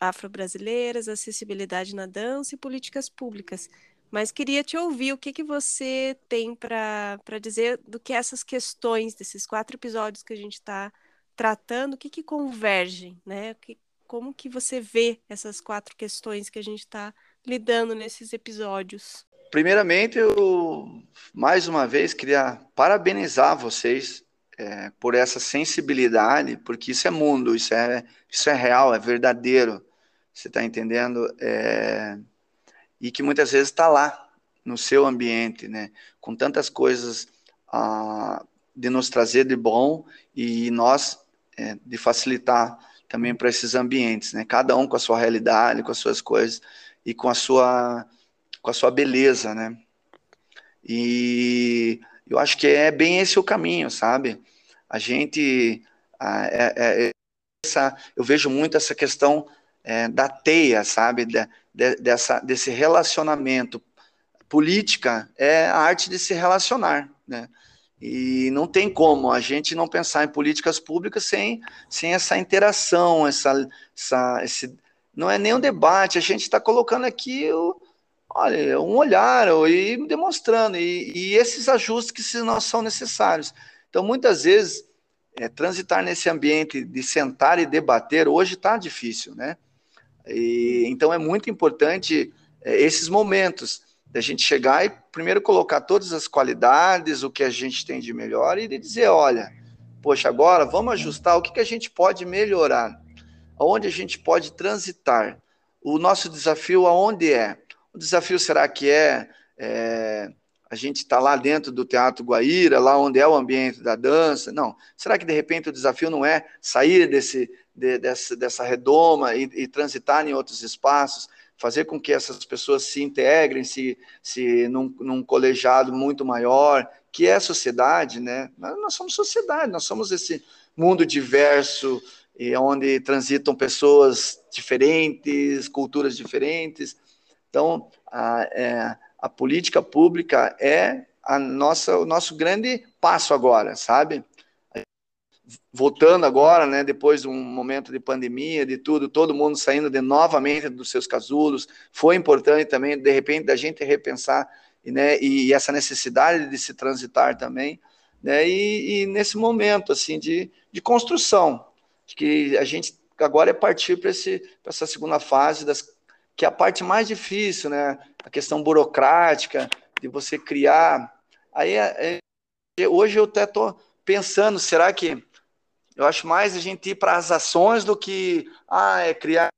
afro-brasileiras, acessibilidade na dança e políticas públicas. Mas queria te ouvir o que, que você tem para dizer do que essas questões desses quatro episódios que a gente está tratando, o que, que convergem, né? Que, como que você vê essas quatro questões que a gente está lidando nesses episódios? Primeiramente, eu mais uma vez queria parabenizar vocês é, por essa sensibilidade, porque isso é mundo, isso é, isso é real, é verdadeiro. Você está entendendo? É e que muitas vezes está lá no seu ambiente, né, com tantas coisas ah, de nos trazer de bom e nós é, de facilitar também para esses ambientes, né, cada um com a sua realidade, com as suas coisas e com a sua com a sua beleza, né, e eu acho que é bem esse o caminho, sabe? A gente é, é, essa, eu vejo muito essa questão é, da teia, sabe? De, dessa, desse relacionamento. Política é a arte de se relacionar, né? E não tem como a gente não pensar em políticas públicas sem, sem essa interação, essa, essa, esse, não é nem um debate, a gente está colocando aqui o, olha, um olhar e demonstrando, e, e esses ajustes que não são necessários. Então, muitas vezes, é, transitar nesse ambiente de sentar e debater, hoje está difícil, né? E, então é muito importante é, esses momentos da gente chegar e primeiro colocar todas as qualidades, o que a gente tem de melhor e de dizer, olha, poxa, agora vamos ajustar o que, que a gente pode melhorar, aonde a gente pode transitar. O nosso desafio aonde é? O desafio será que é, é a gente está lá dentro do Teatro Guaíra, lá onde é o ambiente da dança? Não. Será que de repente o desafio não é sair desse, de, dessa, dessa redoma e, e, transitar em outros espaços, fazer com que essas pessoas se integrem, se, se num, num colegiado muito maior, que é sociedade, né? Nós somos sociedade, nós somos esse mundo diverso, e onde transitam pessoas diferentes, culturas diferentes. Então, a, é, a política pública é a nossa, o nosso grande passo agora, sabe? Voltando agora, né, depois de um momento de pandemia, de tudo, todo mundo saindo de novamente dos seus casulos, foi importante também, de repente, da gente repensar, né, e essa necessidade de se transitar também, né, e, e nesse momento, assim, de, de construção, que a gente agora é partir para essa segunda fase das que é a parte mais difícil, né? A questão burocrática, de você criar. Aí, é, é, hoje eu até estou pensando, será que eu acho mais a gente ir para as ações do que ah, é criar.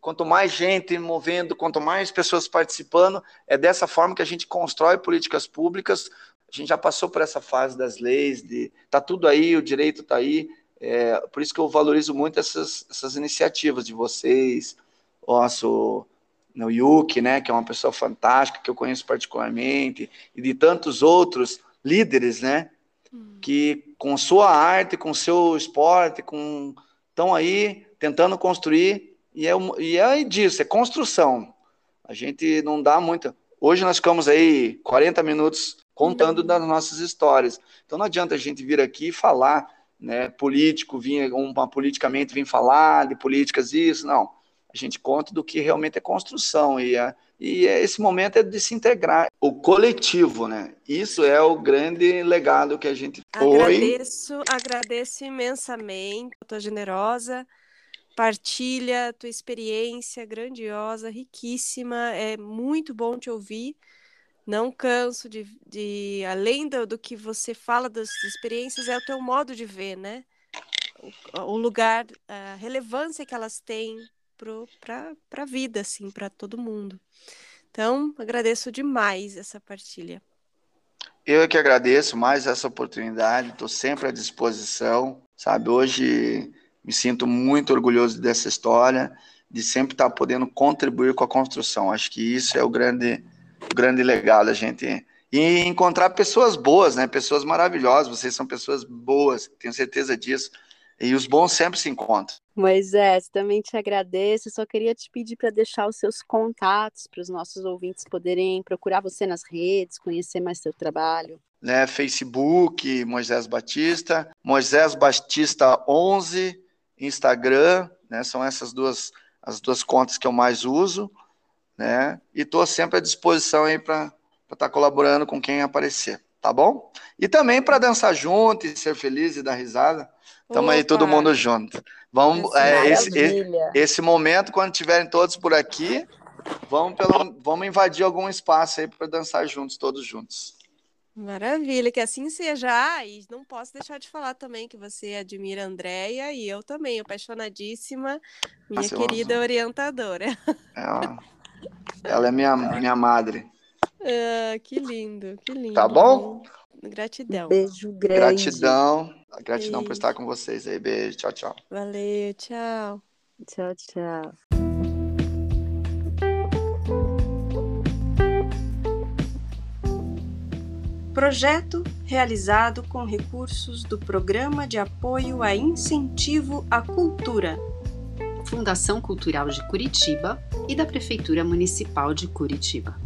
Quanto mais gente movendo, quanto mais pessoas participando, é dessa forma que a gente constrói políticas públicas. A gente já passou por essa fase das leis, de tá tudo aí, o direito está aí. É, por isso que eu valorizo muito essas, essas iniciativas de vocês, nosso o Yuki, né, que é uma pessoa fantástica, que eu conheço particularmente, e de tantos outros líderes, né, hum. que com sua arte, com seu esporte, com estão aí tentando construir, e é, e é disso, é construção. A gente não dá muita. Hoje nós ficamos aí 40 minutos contando das nossas histórias. Então não adianta a gente vir aqui e falar, né, político, vir, uma politicamente vir falar de políticas, isso, não a gente conta do que realmente é construção e, é, e é, esse momento é de se integrar o coletivo, né? Isso é o grande legado que a gente foi. Agradeço, agradeço imensamente, tua generosa, partilha tua experiência grandiosa, riquíssima, é muito bom te ouvir. Não canso de, de além do, do que você fala das experiências, é o teu modo de ver, né? o, o lugar, a relevância que elas têm para a vida, assim, para todo mundo. Então, agradeço demais essa partilha. Eu é que agradeço mais essa oportunidade, estou sempre à disposição, sabe? Hoje me sinto muito orgulhoso dessa história, de sempre estar podendo contribuir com a construção. Acho que isso é o grande, grande legado, a gente e encontrar pessoas boas, né? Pessoas maravilhosas. Vocês são pessoas boas, tenho certeza disso. E os bons sempre se encontram. Moisés, também te agradeço. Só queria te pedir para deixar os seus contatos para os nossos ouvintes poderem procurar você nas redes, conhecer mais seu trabalho. Né, Facebook, Moisés Batista, Moisés Batista 11, Instagram, né, são essas duas as duas contas que eu mais uso, né? E estou sempre à disposição aí para estar tá colaborando com quem aparecer, tá bom? E também para dançar junto e ser feliz e dar risada. Estamos aí todo mundo junto. Vamos, é, esse, esse, momento, quando estiverem todos por aqui, vamos, pelo, vamos invadir algum espaço aí para dançar juntos, todos juntos. Maravilha, que assim seja. Ah, e não posso deixar de falar também que você admira a Andréia e eu também, apaixonadíssima, minha Nossa, querida orientadora. Ela, ela é minha, minha madre. Ah, que lindo, que lindo. Tá bom? Gratidão. Beijo grande. Gratidão. Gratidão Beijo. por estar com vocês aí. Beijo. Tchau, tchau. Valeu. Tchau. Tchau, tchau. Projeto realizado com recursos do Programa de Apoio a Incentivo à Cultura. Fundação Cultural de Curitiba e da Prefeitura Municipal de Curitiba.